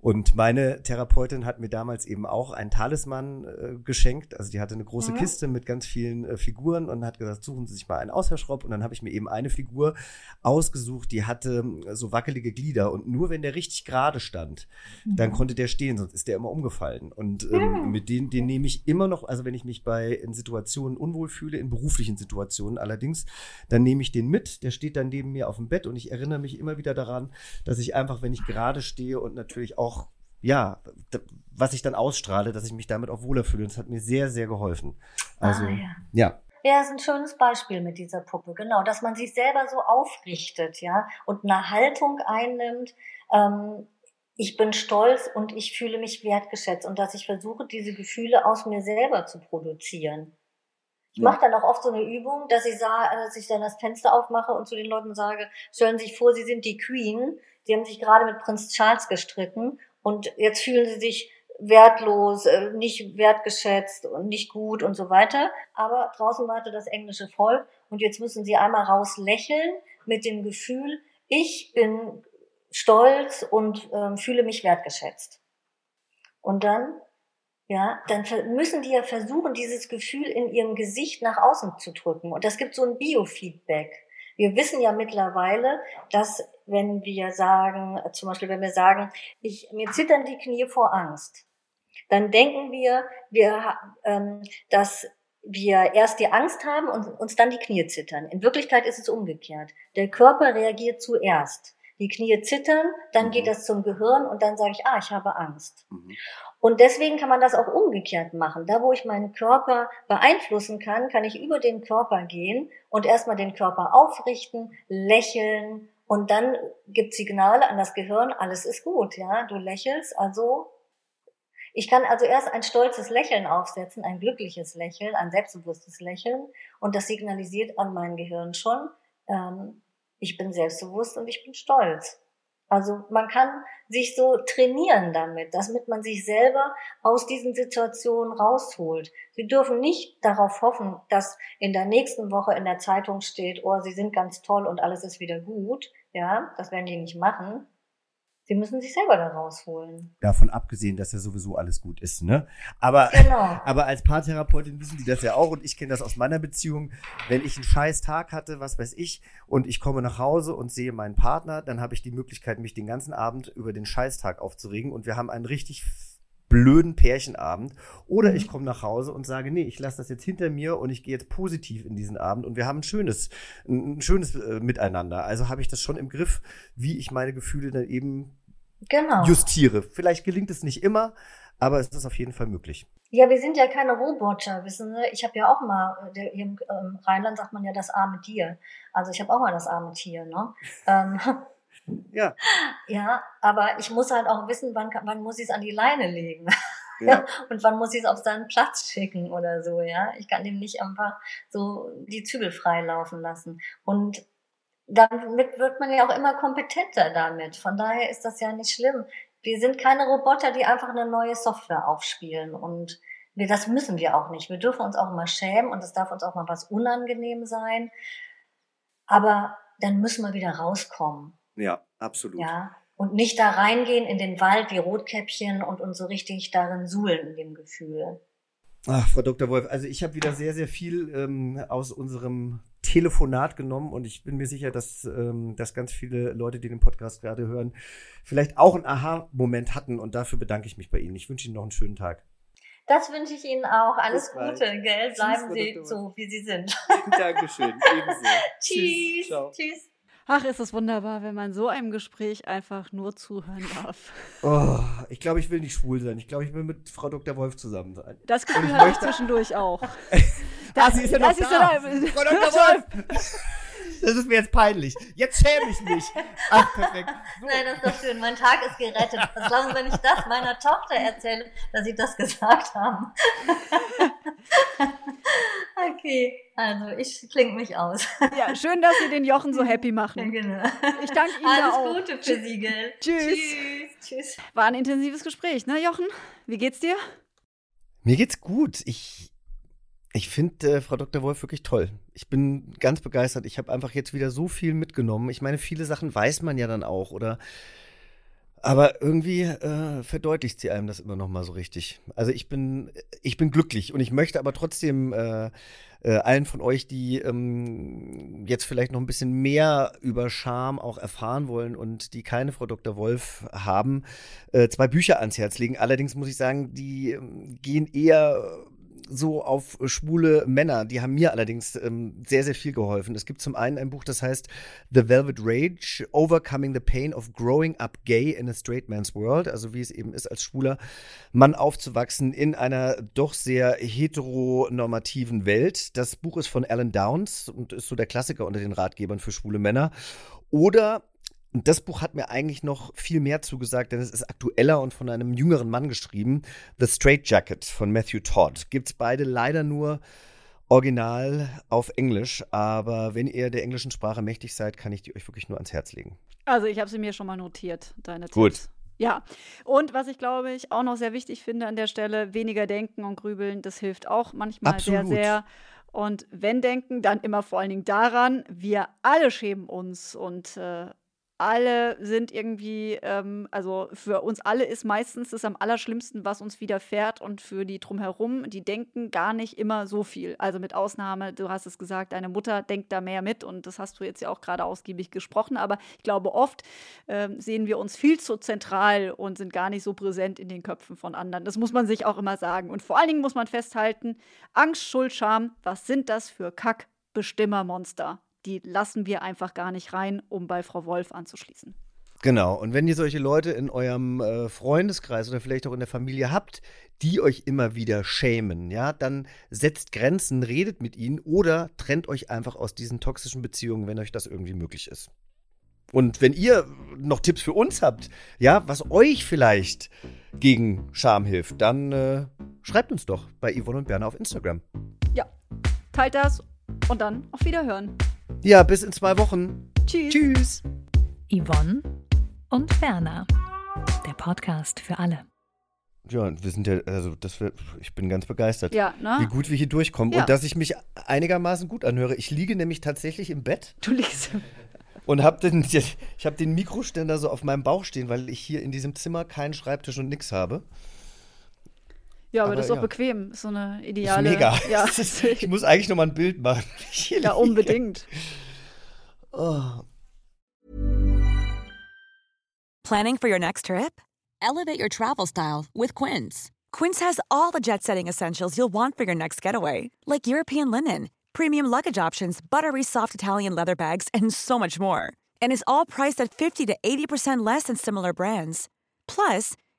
Und meine Therapeutin hat mir damals eben auch einen Talisman äh, geschenkt. Also die hatte eine große mhm. Kiste mit ganz vielen äh, Figuren und hat gesagt, suchen Sie sich mal einen aus, Herr Schropp. Und dann habe ich mir eben eine Figur ausgesucht, die hatte äh, so wackelige Glieder. Und nur wenn der richtig gerade stand, mhm. dann konnte der stehen, sonst ist der immer umgefallen. Und ähm, ja. mit denen, den nehme ich immer noch, also wenn ich mich bei in Situationen unwohl fühle, in beruflichen Situationen allerdings, dann nehme ich den mit. Der steht dann neben mir auf dem Bett und ich erinnere mich immer wieder daran, dass ich einfach, wenn ich gerade stehe und natürlich auch, ja, was ich dann ausstrahle, dass ich mich damit auch wohler fühle. Und das hat mir sehr, sehr geholfen. Also, ah, ja. ja. Ja, ist ein schönes Beispiel mit dieser Puppe, genau, dass man sich selber so aufrichtet, ja, und eine Haltung einnimmt, ähm, ich bin stolz und ich fühle mich wertgeschätzt und dass ich versuche, diese Gefühle aus mir selber zu produzieren. Ich ja. mache dann auch oft so eine Übung, dass ich sage, dass ich dann das Fenster aufmache und zu den Leuten sage, stellen Sie sich vor, Sie sind die Queen, Sie haben sich gerade mit Prinz Charles gestritten und jetzt fühlen Sie sich wertlos, äh, nicht wertgeschätzt und nicht gut und so weiter. Aber draußen wartet das englische Volk und jetzt müssen Sie einmal raus lächeln mit dem Gefühl, ich bin stolz und ähm, fühle mich wertgeschätzt. Und dann ja, dann müssen die ja versuchen, dieses Gefühl in ihrem Gesicht nach außen zu drücken. Und das gibt so ein Biofeedback. Wir wissen ja mittlerweile, dass wenn wir sagen, zum Beispiel wenn wir sagen, ich, mir zittern die Knie vor Angst, dann denken wir, wir ähm, dass wir erst die Angst haben und uns dann die Knie zittern. In Wirklichkeit ist es umgekehrt. Der Körper reagiert zuerst. Die Knie zittern, dann mhm. geht das zum Gehirn und dann sage ich, ah, ich habe Angst. Mhm. Und deswegen kann man das auch umgekehrt machen. Da, wo ich meinen Körper beeinflussen kann, kann ich über den Körper gehen und erstmal den Körper aufrichten, lächeln und dann gibt Signale an das Gehirn, alles ist gut, ja, du lächelst, also ich kann also erst ein stolzes Lächeln aufsetzen, ein glückliches Lächeln, ein selbstbewusstes Lächeln und das signalisiert an mein Gehirn schon, ähm, ich bin selbstbewusst und ich bin stolz. Also man kann sich so trainieren damit, damit man sich selber aus diesen Situationen rausholt. Sie dürfen nicht darauf hoffen, dass in der nächsten Woche in der Zeitung steht, oh, Sie sind ganz toll und alles ist wieder gut. Ja, das werden die nicht machen. Sie müssen sich selber da rausholen. Davon abgesehen, dass ja sowieso alles gut ist, ne? Aber, genau. aber als Paartherapeutin wissen die das ja auch und ich kenne das aus meiner Beziehung. Wenn ich einen scheiß Tag hatte, was weiß ich, und ich komme nach Hause und sehe meinen Partner, dann habe ich die Möglichkeit, mich den ganzen Abend über den Scheißtag aufzuregen und wir haben einen richtig blöden Pärchenabend. Oder ich mhm. komme nach Hause und sage, nee, ich lasse das jetzt hinter mir und ich gehe jetzt positiv in diesen Abend und wir haben ein schönes, ein schönes äh, Miteinander. Also habe ich das schon im Griff, wie ich meine Gefühle dann eben genau. justiere. Vielleicht gelingt es nicht immer, aber es ist auf jeden Fall möglich. Ja, wir sind ja keine Roboter, wissen Sie. Ich habe ja auch mal, hier im ähm, Rheinland sagt man ja das arme Tier. Also ich habe auch mal das arme Tier, ne? ähm, ja. Ja, aber ich muss halt auch wissen, wann, wann muss ich es an die Leine legen. Ja. Und wann muss ich es auf seinen Platz schicken oder so, ja. Ich kann ihm nicht einfach so die Zügel frei laufen lassen. Und damit wird man ja auch immer kompetenter damit. Von daher ist das ja nicht schlimm. Wir sind keine Roboter, die einfach eine neue Software aufspielen. Und wir, das müssen wir auch nicht. Wir dürfen uns auch mal schämen und es darf uns auch mal was unangenehm sein. Aber dann müssen wir wieder rauskommen. Ja, absolut. Ja. Und nicht da reingehen in den Wald wie Rotkäppchen und uns so richtig darin suhlen in dem Gefühl. Ach, Frau Dr. Wolf, also ich habe wieder sehr, sehr viel ähm, aus unserem Telefonat genommen und ich bin mir sicher, dass, ähm, dass ganz viele Leute, die den Podcast gerade hören, vielleicht auch einen Aha-Moment hatten und dafür bedanke ich mich bei Ihnen. Ich wünsche Ihnen noch einen schönen Tag. Das wünsche ich Ihnen auch. Alles Bis bald. Gute, gell? Tschüss, Bleiben Sie so, wie Sie sind. Dankeschön. Ebenso. Tschüss. Ciao. Tschüss. Ach, ist es wunderbar, wenn man so einem Gespräch einfach nur zuhören darf. Oh, ich glaube, ich will nicht schwul sein. Ich glaube, ich will mit Frau Dr. Wolf zusammen sein. Das Und Gefühl ich habe ich möchte- zwischendurch auch. Ah, sie ist ja noch das ist da. ja da. Frau Dr. Wolf! Das ist mir jetzt peinlich. Jetzt schäme ich mich. Ach, perfekt. Nein, das ist doch schön. Mein Tag ist gerettet. Was glauben Sie, wenn ich das meiner Tochter erzähle, dass Sie das gesagt haben? okay, also ich klinge mich aus. Ja, schön, dass Sie den Jochen so happy machen. Genau. Ich danke Ihnen Alles da auch. Gute für Sie, gell? Tschüss. Tschüss. Tschüss. War ein intensives Gespräch, ne, Jochen? Wie geht's dir? Mir geht's gut. Ich, ich finde äh, Frau Dr. Wolf wirklich toll. Ich bin ganz begeistert. Ich habe einfach jetzt wieder so viel mitgenommen. Ich meine, viele Sachen weiß man ja dann auch, oder? Aber irgendwie äh, verdeutlicht sie einem das immer noch mal so richtig. Also ich bin, ich bin glücklich und ich möchte aber trotzdem äh, äh, allen von euch, die ähm, jetzt vielleicht noch ein bisschen mehr über Scham auch erfahren wollen und die keine Frau Dr. Wolf haben, äh, zwei Bücher ans Herz legen. Allerdings muss ich sagen, die ähm, gehen eher so auf schwule Männer. Die haben mir allerdings ähm, sehr, sehr viel geholfen. Es gibt zum einen ein Buch, das heißt The Velvet Rage, Overcoming the Pain of Growing Up Gay in a Straight Man's World. Also wie es eben ist, als schwuler Mann aufzuwachsen in einer doch sehr heteronormativen Welt. Das Buch ist von Alan Downs und ist so der Klassiker unter den Ratgebern für schwule Männer. Oder und das Buch hat mir eigentlich noch viel mehr zugesagt, denn es ist aktueller und von einem jüngeren Mann geschrieben. The Straight Jacket von Matthew Todd. Gibt's beide leider nur original auf Englisch, aber wenn ihr der englischen Sprache mächtig seid, kann ich die euch wirklich nur ans Herz legen. Also, ich habe sie mir schon mal notiert, deine Gut. Tipps. Ja, und was ich glaube ich auch noch sehr wichtig finde an der Stelle, weniger denken und grübeln, das hilft auch manchmal Absolut. sehr, sehr. Und wenn denken, dann immer vor allen Dingen daran, wir alle schämen uns und äh, alle sind irgendwie, ähm, also für uns alle ist meistens das am allerschlimmsten, was uns widerfährt und für die drumherum, die denken gar nicht immer so viel. Also mit Ausnahme, du hast es gesagt, deine Mutter denkt da mehr mit und das hast du jetzt ja auch gerade ausgiebig gesprochen, aber ich glaube, oft ähm, sehen wir uns viel zu zentral und sind gar nicht so präsent in den Köpfen von anderen. Das muss man sich auch immer sagen. Und vor allen Dingen muss man festhalten, Angst, Schuld, Scham, was sind das für Kack-Bestimmermonster? Die lassen wir einfach gar nicht rein, um bei Frau Wolf anzuschließen. Genau, und wenn ihr solche Leute in eurem äh, Freundeskreis oder vielleicht auch in der Familie habt, die euch immer wieder schämen, ja, dann setzt Grenzen, redet mit ihnen oder trennt euch einfach aus diesen toxischen Beziehungen, wenn euch das irgendwie möglich ist. Und wenn ihr noch Tipps für uns habt, ja, was euch vielleicht gegen Scham hilft, dann äh, schreibt uns doch bei Yvonne und Berner auf Instagram. Ja, teilt das und dann auf Wiederhören. Ja, bis in zwei Wochen. Tschüss. Tschüss. Yvonne und Berner. Der Podcast für alle. Ja, und wir sind ja, also das wär, ich bin ganz begeistert, Ja, ne? wie gut wir hier durchkommen Ja. und dass ich mich einigermaßen gut anhöre. Ich liege nämlich tatsächlich im Bett Du liegst. und habe den, ich habe den Mikroständer so auf meinem Bauch stehen, weil ich hier in diesem Zimmer keinen Schreibtisch und nix habe. Ja, aber, Aber das ist auch ja. bequem. Ist so eine Ist ideale. mega. Ja, ist, ich muss eigentlich noch mal ein Bild machen. ja unbedingt. Oh. Planning for your next trip? Elevate your travel style with Quince. Quince has all the jet setting essentials you'll want for your next getaway, like European linen, premium luggage options, buttery soft Italian leather bags, and so much more. And is all priced at 50 to 80% less than similar brands. Plus,